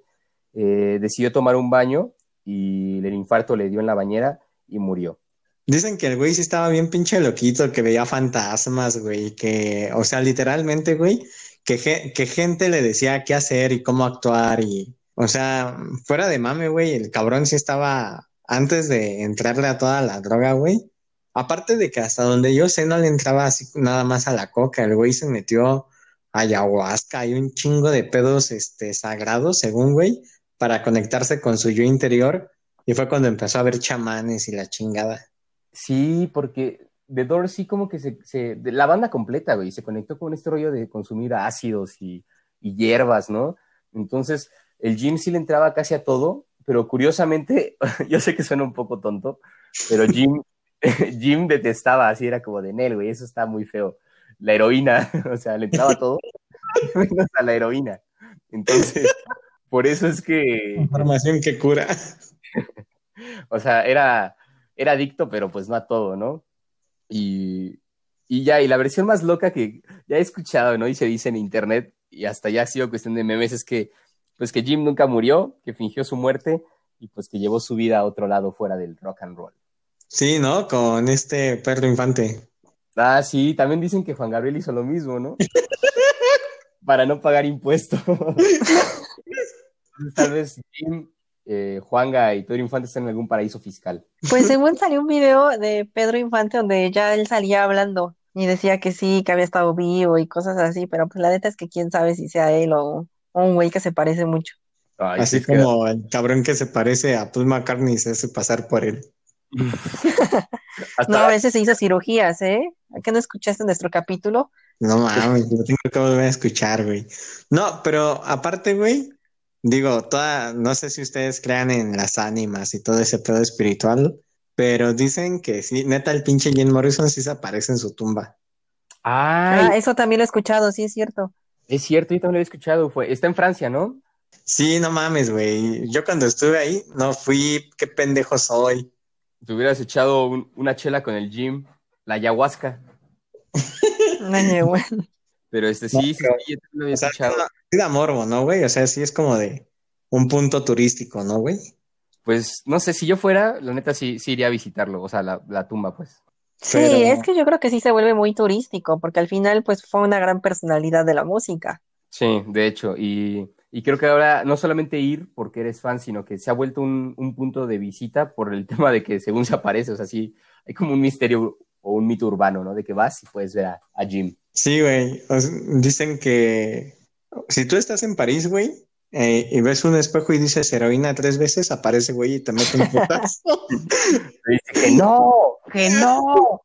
Eh, decidió tomar un baño y el infarto le dio en la bañera y murió. Dicen que el güey sí estaba bien pinche loquito, que veía fantasmas, güey, que, o sea, literalmente, güey, que, que gente le decía qué hacer y cómo actuar y, o sea, fuera de mame, güey, el cabrón sí estaba antes de entrarle a toda la droga, güey. Aparte de que hasta donde yo sé no le entraba así nada más a la coca, el güey se metió ayahuasca y un chingo de pedos este, sagrados, según güey, para conectarse con su yo interior. Y fue cuando empezó a ver chamanes y la chingada. Sí, porque The Doors sí como que se, se la banda completa, güey, se conectó con este rollo de consumir ácidos y, y hierbas, ¿no? Entonces, el Jim sí le entraba casi a todo, pero curiosamente, yo sé que suena un poco tonto, pero Jim, Jim detestaba, así era como de Nel, güey, eso está muy feo. La heroína, o sea, le entraba todo, menos a la heroína. Entonces, por eso es que... Información que cura. o sea, era, era adicto, pero pues no a todo, ¿no? Y, y ya, y la versión más loca que ya he escuchado, ¿no? Y se dice en internet, y hasta ya ha sido cuestión de memes, es que, pues que Jim nunca murió, que fingió su muerte y pues que llevó su vida a otro lado fuera del rock and roll. Sí, ¿no? Con este perro infante. Ah, sí, también dicen que Juan Gabriel hizo lo mismo, ¿no? Para no pagar impuestos. Tal vez Jim, eh, Juanga y Pedro Infante están en algún paraíso fiscal. Pues según salió un video de Pedro Infante donde ya él salía hablando y decía que sí, que había estado vivo y cosas así, pero pues la neta es que quién sabe si sea él o, o un güey que se parece mucho. Ay, Así queda- como el cabrón que se parece a Paul McCartney se hace pasar por él. Hasta No, a veces se hizo cirugías, ¿eh? ¿A qué no escuchaste nuestro capítulo? No mames, lo tengo que volver a escuchar, güey. No, pero aparte, güey, digo, toda, no sé si ustedes crean en las ánimas y todo ese pedo espiritual, pero dicen que sí, neta, el pinche Jim Morrison sí se aparece en su tumba. Ay, Ah, eso también lo he escuchado, sí es cierto. es cierto, yo también lo he escuchado. Fue, está en Francia, ¿no? Sí, no mames, güey. Yo cuando estuve ahí, no fui, qué pendejo soy. Te hubieras echado un- una chela con el Jim, la ayahuasca. Pero este sí, No, sí, pero- sí, yo también lo había O sea, escuchado. Sí da morbo, ¿no, güey? O sea, sí es como de un punto turístico, ¿no, güey? Pues no sé, si yo fuera, la neta sí, sí iría a visitarlo, o sea, la, la tumba, pues. Sí, Pero- es que yo creo que sí se vuelve muy turístico, porque al final pues fue una gran personalidad de la música. Sí, de hecho, y, y creo que ahora no solamente ir porque eres fan, sino que se ha vuelto un, un punto de visita por el tema de que según se aparece, o sea, sí, hay como un misterio o un mito urbano, ¿no? De que vas y puedes ver a, a Jim. Sí, güey. Dicen que si tú estás en París, güey, eh, y ves un espejo y dices heroína tres veces, aparece, güey, y te mete un putazo. Dice que no, que no,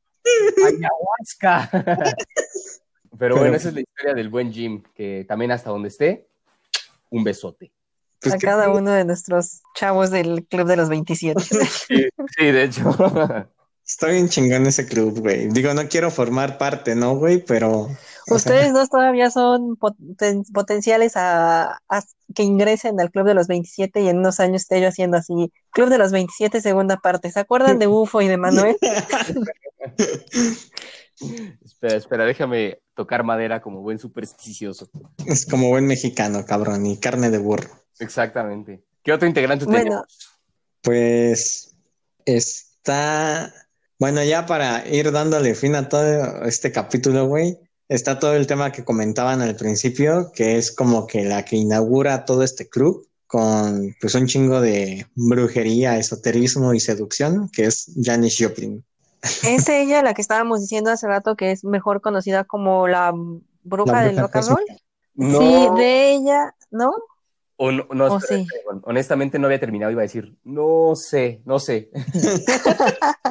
ayahuasca. Pero bueno, esa es la historia del buen Jim, que también hasta donde esté, un besote. Pues a cada uno de nuestros chavos del Club de los 27. Sí, sí, de hecho. Está bien chingón ese club, güey. Digo, no quiero formar parte, ¿no, güey? Pero. Ustedes dos todavía son poten- potenciales a, a que ingresen al Club de los 27 y en unos años esté yo haciendo así, Club de los 27 segunda parte. ¿Se acuerdan de UFO y de Manuel? Espera, espera, déjame tocar madera como buen supersticioso. es como buen mexicano, cabrón, y carne de burro. Exactamente. ¿Qué otro integrante Bueno, tenemos? Pues está. Bueno, ya para ir dándole fin a todo este capítulo, güey, está todo el tema que comentaban al principio, que es como que la que inaugura todo este club con pues un chingo de brujería, esoterismo y seducción, que es Janis Joplin. es ella la que estábamos diciendo hace rato que es mejor conocida como la bruja La del rock and roll. No, Sí, de ella, ¿no? O no, no, o espera, sí. espera, honestamente no había terminado, iba a decir, no sé, no sé.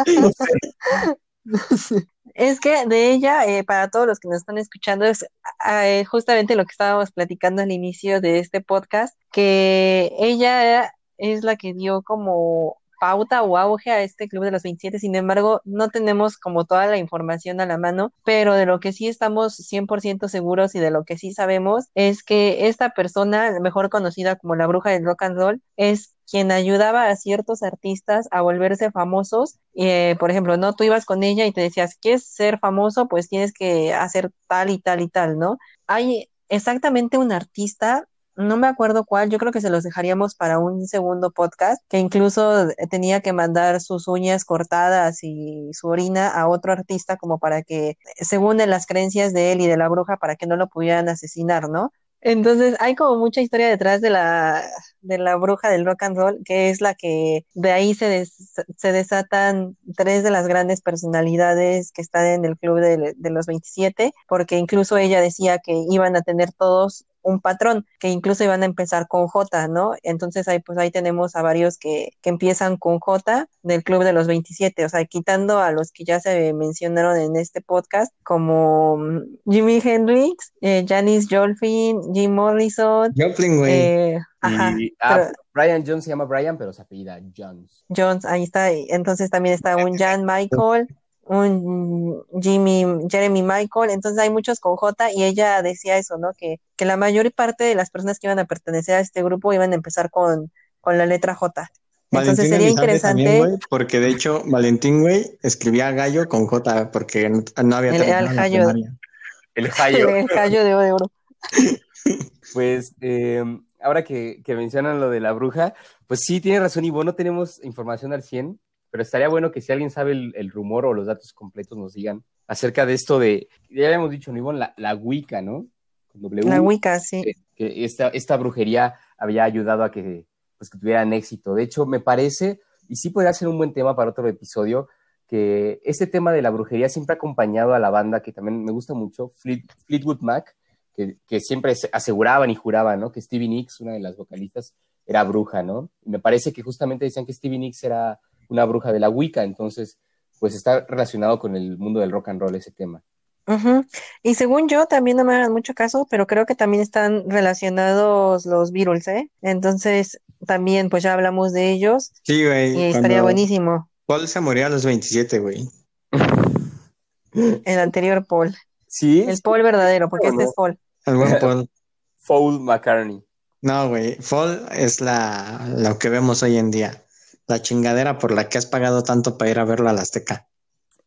No sé. Es que de ella, eh, para todos los que nos están escuchando, es eh, justamente lo que estábamos platicando al inicio de este podcast, que ella es la que dio como pauta o auge a este Club de los 27. Sin embargo, no tenemos como toda la información a la mano, pero de lo que sí estamos 100% seguros y de lo que sí sabemos es que esta persona, mejor conocida como la bruja del rock and roll, es quien ayudaba a ciertos artistas a volverse famosos. Eh, por ejemplo, ¿no? Tú ibas con ella y te decías, ¿quieres ser famoso? Pues tienes que hacer tal y tal y tal, ¿no? Hay exactamente un artista, no me acuerdo cuál, yo creo que se los dejaríamos para un segundo podcast, que incluso tenía que mandar sus uñas cortadas y su orina a otro artista como para que, según las creencias de él y de la bruja, para que no lo pudieran asesinar, ¿no? Entonces hay como mucha historia detrás de la, de la bruja del rock and roll, que es la que de ahí se, des- se desatan tres de las grandes personalidades que están en el club de, de los 27, porque incluso ella decía que iban a tener todos un patrón, que incluso iban a empezar con J, ¿no? Entonces ahí pues ahí tenemos a varios que, que empiezan con J del club de los 27, o sea, quitando a los que ya se mencionaron en este podcast, como mm, Jimi Hendrix, eh, Janis Joplin, Jim Morrison, Joplin, güey. eh, ajá, Y, ah, pero- Brian Jones se llama Brian, pero se apellida Jones. Jones, ahí está. y Entonces también está un Jan Michael, un Jimmy, Jeremy Michael. Entonces hay muchos con J y ella decía eso, ¿no? Que, que la mayor parte de las personas que iban a pertenecer a este grupo iban a empezar con, con la letra J. Entonces Valentín sería también, interesante. porque de hecho Valentín, güey, escribía gallo con J, porque no, no había El- terminado el gallo de oro. Pues eh, ahora que, que, mencionan lo de la bruja, pues sí, tiene razón Ivo, no tenemos información al 100, pero estaría bueno que si alguien sabe el, el rumor o los datos completos nos digan acerca de esto de, ya habíamos dicho, ¿no, Ivonne? La, la Wicca, ¿no? W, la Wicca, sí. Que, que, esta, esta brujería había ayudado a que, pues, que tuvieran éxito. De hecho, me parece, y sí podría ser un buen tema para otro episodio, que este tema de la brujería siempre ha acompañado a la banda, que también me gusta mucho, Fleet, Fleetwood Mac, que, que, siempre aseguraban y juraban, ¿no? Que Stevie Nicks, una de las vocalistas, era bruja, ¿no? Y me parece que justamente decían que Stevie Nicks era una bruja de la Wicca, entonces, pues está relacionado con el mundo del rock and roll ese tema. Uh -huh. Y según yo, también no me hagan mucho caso, pero creo que también están relacionados los Beatles, ¿eh? Entonces, también, pues ya hablamos de ellos. Sí, güey. Y estaría buenísimo. Paul se murió a los 27, güey. El anterior Paul. Sí. El Paul verdadero, porque este no? es Paul. El buen Paul. Paul McCartney. No, güey. Paul es la, lo que vemos hoy en día. La chingadera por la que has pagado tanto para ir a verlo a la Azteca.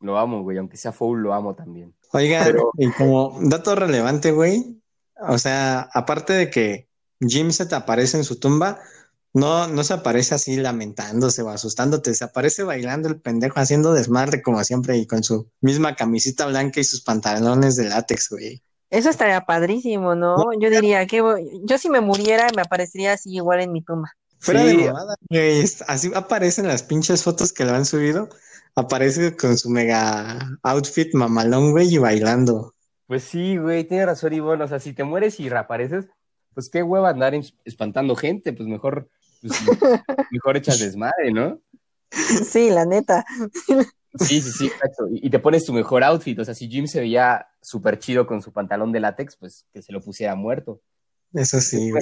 Lo amo, güey. Aunque sea Paul, lo amo también. Oiga, Pero... y como dato relevante, güey. O sea, aparte de que Jim se te aparece en su tumba, no, no se aparece así lamentándose o asustándote, se aparece bailando el pendejo, haciendo desmadre como siempre y con su misma camisita blanca y sus pantalones de látex, güey. Eso estaría padrísimo, ¿no? no yo diría que yo si me muriera me aparecería así igual en mi tumba. Fuera sí. de mamada, güey, así aparecen las pinches fotos que lo han subido, aparece con su mega outfit mamalón, güey, y bailando. Pues sí, güey, tiene razón, Ivonne, o sea, si te mueres y reapareces, pues qué hueva andar espantando gente, pues mejor pues, mejor echas desmadre, ¿no? Sí, la neta. Sí, sí, sí, exacto. Y te pones tu mejor outfit. O sea, si Jim se veía súper chido con su pantalón de látex, pues que se lo pusiera muerto. Eso sí.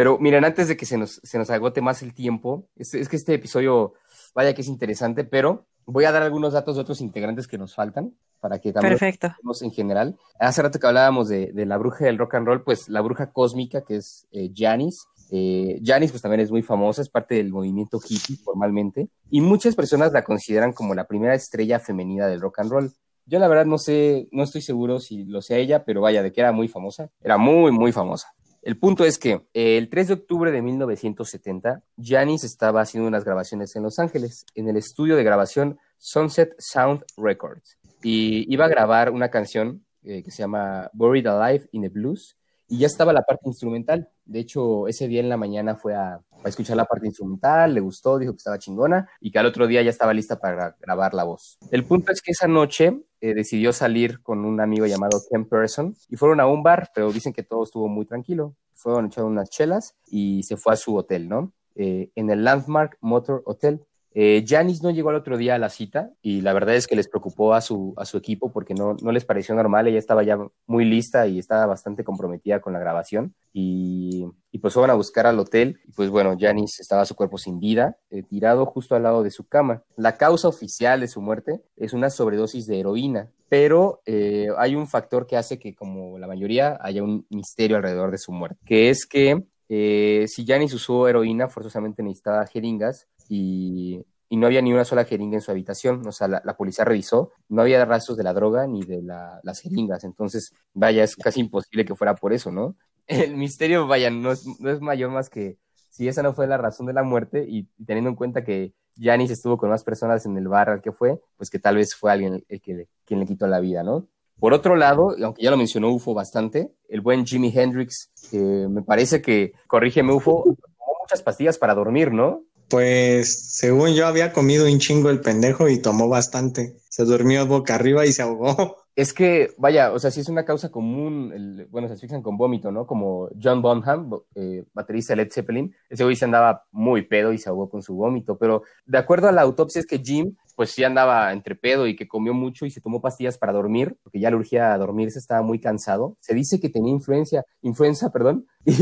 Pero miren, antes de que se nos, se nos agote más el tiempo, es, es, que este episodio, vaya que es interesante, pero voy a dar algunos datos de otros integrantes que nos faltan para que también Perfecto. en general. Hace rato que hablábamos de, de, la bruja del rock and roll, pues la bruja cósmica, que es eh, Janis, eh, Janis pues también es muy famosa, es parte del movimiento hippie formalmente, y muchas personas la consideran como la primera estrella femenina del rock and roll. Yo la verdad no sé, no estoy seguro si lo sea ella, pero vaya, de que era muy famosa, era muy, muy famosa. El punto es que eh, el 3 de octubre de 1970, Janis estaba haciendo unas grabaciones en Los Ángeles, en el estudio de grabación Sunset Sound Records, y iba a grabar una canción eh, que se llama Buried Alive in the Blues, y ya estaba la parte instrumental. De hecho, ese día en la mañana fue a, escuchar la parte instrumental, le gustó, dijo que estaba chingona y que al otro día ya estaba lista para grabar la voz. El punto es que esa noche eh, decidió salir con un amigo llamado Ken Person y fueron a un bar, pero dicen que todo estuvo muy tranquilo. Fueron echar unas chelas y se fue a su hotel, ¿no? Eh, en el Landmark Motor Hotel. Eh, Janis no llegó al otro día a la cita y la verdad es que les preocupó a su, a su equipo porque no, no les pareció normal. Ella estaba ya muy lista y estaba bastante comprometida con la grabación. Y, y pues fueron a buscar al hotel. Y pues bueno, Janis estaba su cuerpo sin vida, eh, tirado justo al lado de su cama. La causa oficial de su muerte es una sobredosis de heroína. Pero eh, hay un factor que hace que, como la mayoría, haya un misterio alrededor de su muerte, que es que eh, si Janis usó heroína, forzosamente necesitaba jeringas y, no había ni una sola jeringa en su habitación. O sea, la, policía revisó, no había rastros de la droga ni de la, las jeringas. Entonces, vaya, es casi imposible que fuera por eso, ¿no? El misterio, vaya, no es, no es mayor más que si esa no fue la razón de la muerte y, teniendo en cuenta que Janis estuvo con más personas en el bar al que fue, pues que tal vez fue alguien el que quien le quitó la vida, ¿no? Por otro lado, aunque ya lo mencionó UFO bastante, el buen Jimi Hendrix, eh, me parece que, corrígeme UFO, tomó muchas pastillas para dormir, ¿no? Pues según yo había comido un chingo el pendejo y tomó bastante. Se durmió boca arriba y se ahogó. Es que, vaya, o sea, sí es una causa común, el, bueno, se asfixian con vómito, ¿no? Como John Bonham, eh, baterista Led Zeppelin, ese güey se andaba muy pedo y se ahogó con su vómito, pero de acuerdo a la autopsia es que Jim, pues sí andaba entre pedo y que comió mucho y se tomó pastillas para dormir, porque ya le urgía a dormirse, estaba muy cansado. Se dice que tenía influencia, influenza, perdón, y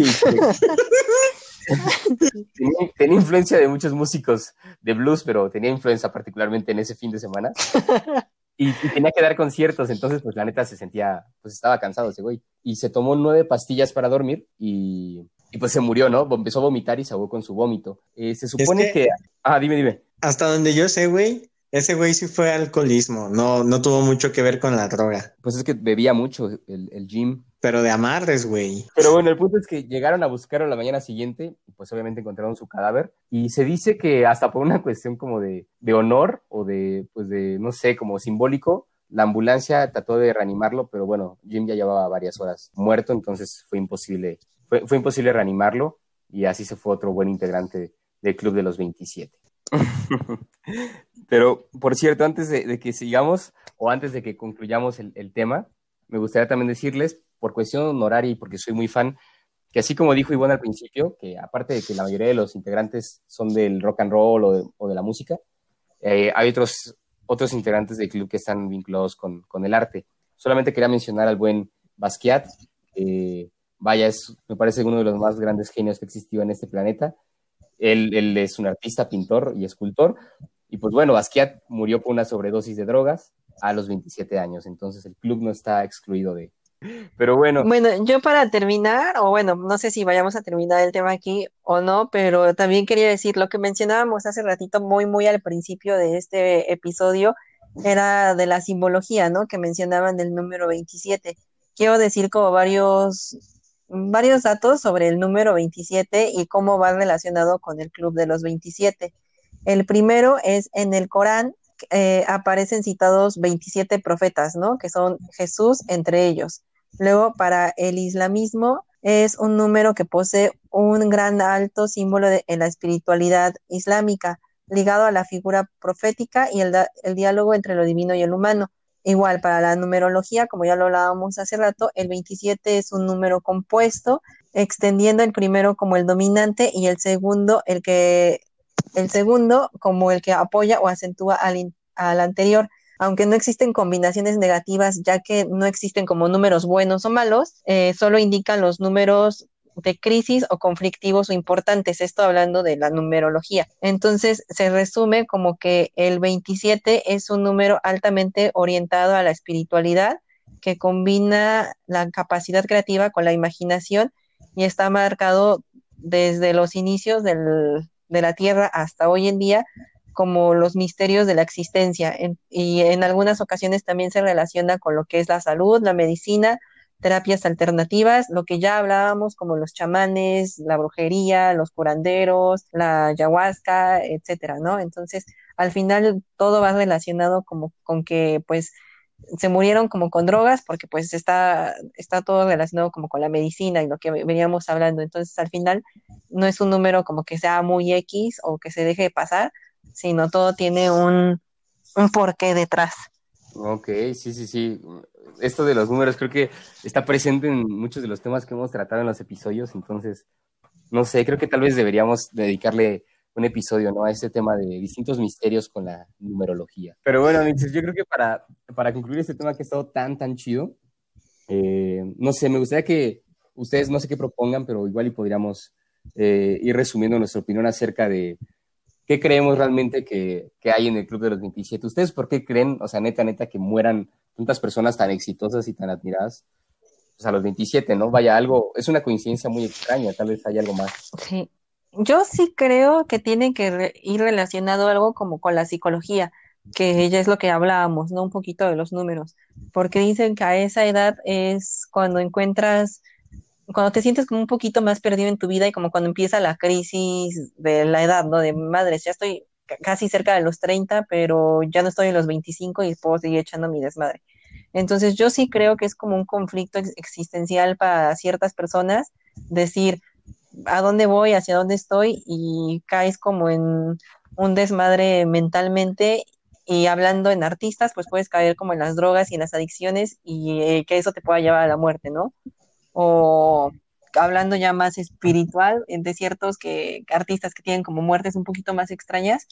tenía, tenía, influencia de muchos músicos de blues, pero tenía influencia particularmente en ese fin de semana. Y, y, tenía que dar conciertos, entonces pues la neta se sentía, pues estaba cansado ese güey. Y se tomó nueve pastillas para dormir y, y pues se murió, ¿no? Empezó a vomitar y se ahogó con su vómito. Eh, se supone es que... que... Ah, dime, dime. Hasta donde yo sé, güey, ese güey sí fue alcoholismo, no, no tuvo mucho que ver con la droga. Pues es que bebía mucho el, el gym. Pero de amarres, güey. Pero bueno, el punto es que llegaron a buscarlo la mañana siguiente pues obviamente encontraron su cadáver y se dice que hasta por una cuestión como de, de honor o de, pues de, no sé, como simbólico, la ambulancia trató de reanimarlo, pero bueno, Jim ya llevaba varias horas muerto, entonces fue imposible, fue, fue imposible reanimarlo y así se fue otro buen integrante del club de los 27. pero, por cierto, antes de, que sigamos o antes de que concluyamos el, el tema, me gustaría también decirles, por cuestión honoraria y porque soy muy fan, que así como dijo Ivonne al principio, que aparte de que la mayoría de los integrantes son del rock and roll o de, o de la música, eh, hay otros, otros integrantes del club que están vinculados con, con el arte. Solamente quería mencionar al buen Basquiat, que vaya, es, me parece uno de los más grandes genios que existió en este planeta. Él, él, es un artista, pintor y escultor. Y pues bueno, Basquiat murió por una sobredosis de drogas a los 27 años, entonces el club no está excluido de, pero bueno. Bueno, yo para terminar, o bueno, no sé si vayamos a terminar el tema aquí o no, pero también quería decir lo que mencionábamos hace ratito muy, muy al principio de este episodio, era de la simbología, ¿no? Que mencionaban del número 27. Quiero decir como varios, varios datos sobre el número 27 y cómo va relacionado con el club de los 27. El primero es en el Corán, eh, aparecen citados 27 profetas, ¿no? Que son Jesús entre ellos. Luego, para el islamismo, es un número que posee un gran alto símbolo de, en la espiritualidad islámica, ligado a la figura profética y el, diálogo entre lo divino y el humano. Igual, para la numerología, como ya lo hablábamos hace rato, el 27 es un número compuesto, extendiendo el primero como el dominante y el segundo el que el segundo como el que apoya o acentúa al anterior aunque no existen combinaciones negativas, ya que no existen como números buenos o malos, eh, solo indican los números de crisis o conflictivos o importantes, esto hablando de la numerología. Entonces se resume como que el 27 es un número altamente orientado a la espiritualidad que combina la capacidad creativa con la imaginación y está marcado desde los inicios del, de la Tierra hasta hoy en día como los misterios de la existencia y en algunas ocasiones también se relaciona con lo que es la salud, la medicina, terapias alternativas, lo que ya hablábamos como los chamanes, la brujería, los curanderos, la ayahuasca, etcétera, ¿no? Entonces, al final todo va relacionado como con que pues se murieron como con drogas porque pues está, está todo relacionado como con la medicina y lo que veníamos hablando. Entonces al final no es un número como que sea muy X o que se deje de pasar, sino todo tiene un, un porqué detrás. Ok, sí, sí, sí. Esto de los números creo que está presente en muchos de los temas que hemos tratado en los episodios, entonces, no sé, creo que tal vez deberíamos dedicarle un episodio, ¿no? A este tema de distintos misterios con la numerología. Pero bueno, yo creo que para, para concluir este tema que ha estado tan, tan chido, eh, no sé, me gustaría que ustedes, no sé qué propongan, pero igual y podríamos eh, ir resumiendo nuestra opinión acerca de ¿qué creemos realmente que, que, hay en el Club de los 27? ¿Ustedes por qué creen, o sea, neta, neta, que mueran tantas personas tan exitosas y tan admiradas? Pues a los 27, ¿no? Vaya, algo, es una coincidencia muy extraña, tal vez hay algo más. Sí, yo sí creo que tiene que ir relacionado algo como con la psicología, que ya es lo que hablábamos, ¿no? Un poquito de los números, porque dicen que a esa edad es cuando encuentras cuando te sientes como un poquito más perdido en tu vida y como cuando empieza la crisis de la edad, ¿no? De madres, ya estoy casi cerca de los 30, pero ya no estoy en los 25 y puedo seguir echando mi desmadre. Entonces yo sí creo que es como un conflicto existencial para ciertas personas, decir, ¿a dónde voy? ¿Hacia dónde estoy? Y caes como en un desmadre mentalmente y hablando en artistas, pues puedes caer como en las drogas y en las adicciones y eh, que eso te pueda llevar a la muerte, ¿no? O hablando ya más espiritual, de ciertos que, artistas que tienen como muertes un poquito más extrañas,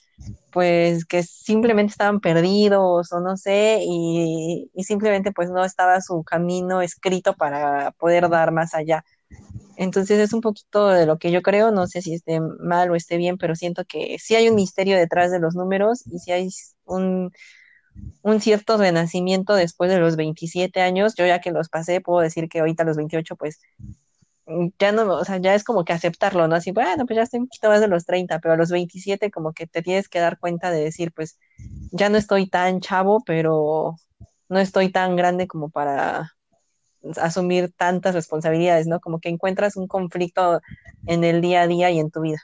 pues que simplemente estaban perdidos o no sé, y, simplemente pues no estaba su camino escrito para poder dar más allá. Entonces es un poquito de lo que yo creo, no sé si esté mal o esté bien, pero siento que sí hay un misterio detrás de los números y sí hay un, un cierto renacimiento después de los 27 años. Yo ya que los pasé, puedo decir que ahorita a los 28, pues ya no, o sea, ya es como que aceptarlo, ¿no? Así, bueno, pues ya estoy un poquito más de los 30, pero a los 27 como que te tienes que dar cuenta de decir, pues ya no estoy tan chavo, pero no estoy tan grande como para asumir tantas responsabilidades, ¿no? Como que encuentras un conflicto en el día a día y en tu vida.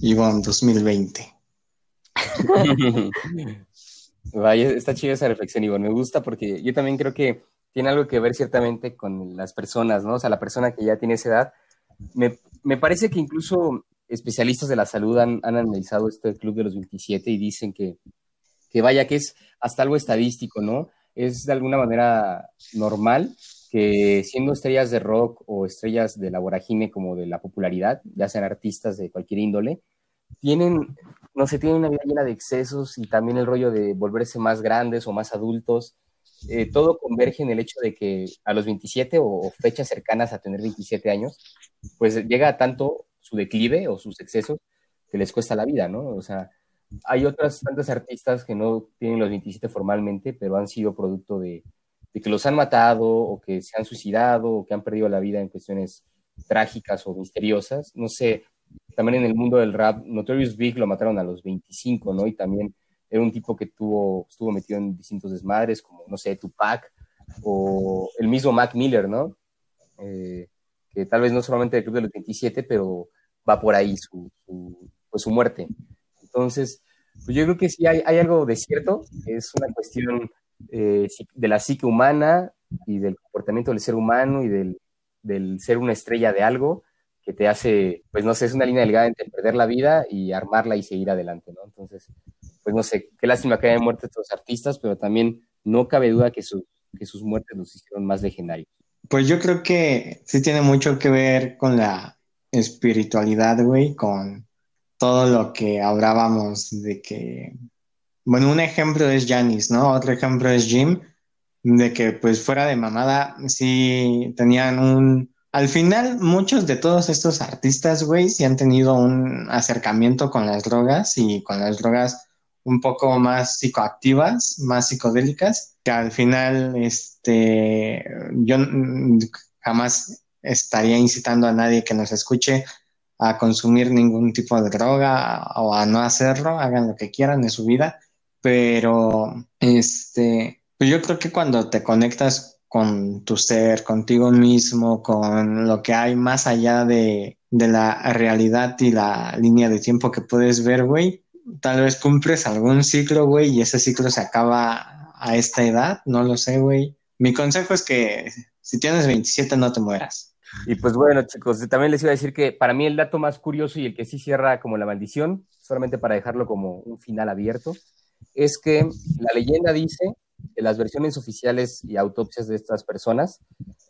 Ivonne, 2020. Vaya, está chida esa reflexión, Ivonne. Me gusta porque yo también creo que tiene algo que ver ciertamente con las personas, ¿no? O sea, la persona que ya tiene esa edad. Me, me parece que incluso especialistas de la salud han, han, analizado este club de los 27 y dicen que, que vaya que es hasta algo estadístico, ¿no? Es de alguna manera normal que siendo estrellas de rock o estrellas de la vorágine como de la popularidad, ya sean artistas de cualquier índole, tienen, no sé, tienen una vida llena de excesos y también el rollo de volverse más grandes o más adultos. Eh, todo converge en el hecho de que a los 27 o, fechas cercanas a tener 27 años, pues llega tanto su declive o sus excesos que les cuesta la vida, ¿no? O sea, hay otras tantas artistas que no tienen los 27 formalmente, pero han sido producto de que los han matado o que se han suicidado o que han perdido la vida en cuestiones trágicas o misteriosas. No sé, también en el mundo del rap, Notorious Big lo mataron a los 25, ¿no? Y también era un tipo que tuvo, estuvo metido en distintos desmadres, como, no sé, Tupac o el mismo Mac Miller, ¿no? Eh, que tal vez no solamente del Club de los 27, pero va por ahí su, su, pues su muerte. Entonces, pues yo creo que sí hay, hay algo de cierto, es una cuestión eh, de la psique humana y del comportamiento del ser humano y del, del, ser una estrella de algo que te hace, pues no sé, es una línea delgada entre perder la vida y armarla y seguir adelante, ¿no? Entonces, pues no sé, qué lástima que hayan muerto estos artistas, pero también no cabe duda que, su, que sus muertes los hicieron más legendarios. Pues yo creo que sí tiene mucho que ver con la espiritualidad, güey, con todo lo que hablábamos de que bueno, un ejemplo es Janis, ¿no? Otro ejemplo es Jim, de que pues fuera de mamada, sí tenían un... Al final, muchos de todos estos artistas, güey, sí han tenido un acercamiento con las drogas y con las drogas un poco más psicoactivas, más psicodélicas, que al final, este, yo jamás estaría incitando a nadie que nos escuche a consumir ningún tipo de droga o a no hacerlo, hagan lo que quieran en su vida pero este, pues yo creo que cuando te conectas con tu ser, contigo mismo, con lo que hay más allá de, la realidad y la línea de tiempo que puedes ver, güey, tal vez cumples algún ciclo, güey, y ese ciclo se acaba a esta edad, no lo sé, güey. Mi consejo es que si tienes 27 no te mueras. Y pues bueno, chicos, también les iba a decir que para mí el dato más curioso y el que sí cierra como la maldición, solamente para dejarlo como un final abierto, es que la leyenda dice las versiones oficiales y autopsias de estas personas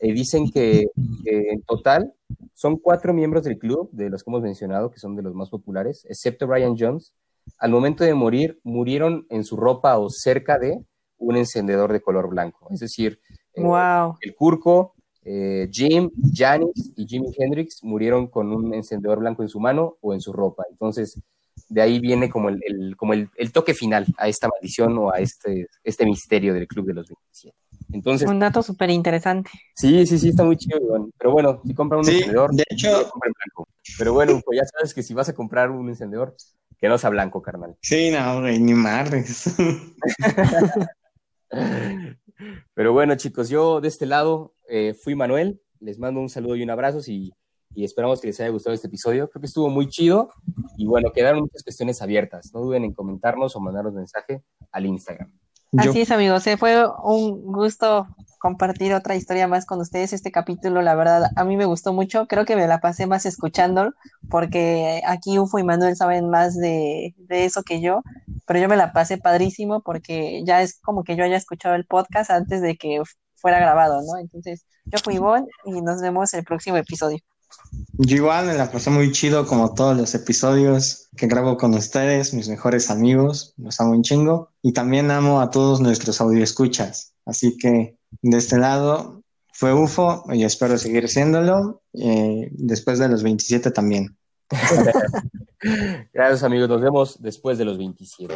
eh, dicen que, que, en total son cuatro miembros del club, de los que hemos mencionado, que son de los más populares, excepto Brian Jones. Al momento de morir, murieron en su ropa o cerca de un encendedor de color blanco. Es decir, eh, wow. el Curco, eh, Jim, Janis y Jimi Hendrix murieron con un encendedor blanco en su mano o en su ropa. Entonces, de ahí viene como el, el como el, el, toque final a esta maldición o a este, este misterio del Club de los 27. Entonces, un dato súper interesante. Sí, sí, sí, está muy chido, Iván. Pero bueno, si compran un sí, encendedor, de hecho, blanco. Pero bueno, pues ya sabes que si vas a comprar un encendedor, que no sea blanco, carnal. Sí, no, güey, ni madres. Pero bueno, chicos, yo de este lado eh, fui Manuel. Les mando un saludo y un abrazo. Y y esperamos que les haya gustado este episodio. Creo que estuvo muy chido y bueno, quedaron muchas cuestiones abiertas. No duden en comentarnos o mandarnos mensaje al Instagram. Así Yo... es, amigos. Se fue un gusto compartir otra historia más con ustedes. Este capítulo, la verdad, a mí me gustó mucho. Creo que me la pasé más escuchándolo porque aquí Ufo y Manuel saben más de, de eso que yo, pero yo me la pasé padrísimo porque ya es como que yo haya escuchado el podcast antes de que fuera grabado, ¿no? Entonces, yo fui Ivonne y nos vemos el próximo episodio. Yo igual me la pasé muy chido como todos los episodios que grabo con ustedes, mis mejores amigos, los amo un chingo y también amo a todos nuestros audioescuchas. Así que de este lado fue UFO y espero seguir siéndolo eh, después de los 27 también. Gracias amigos, nos vemos después de los 27.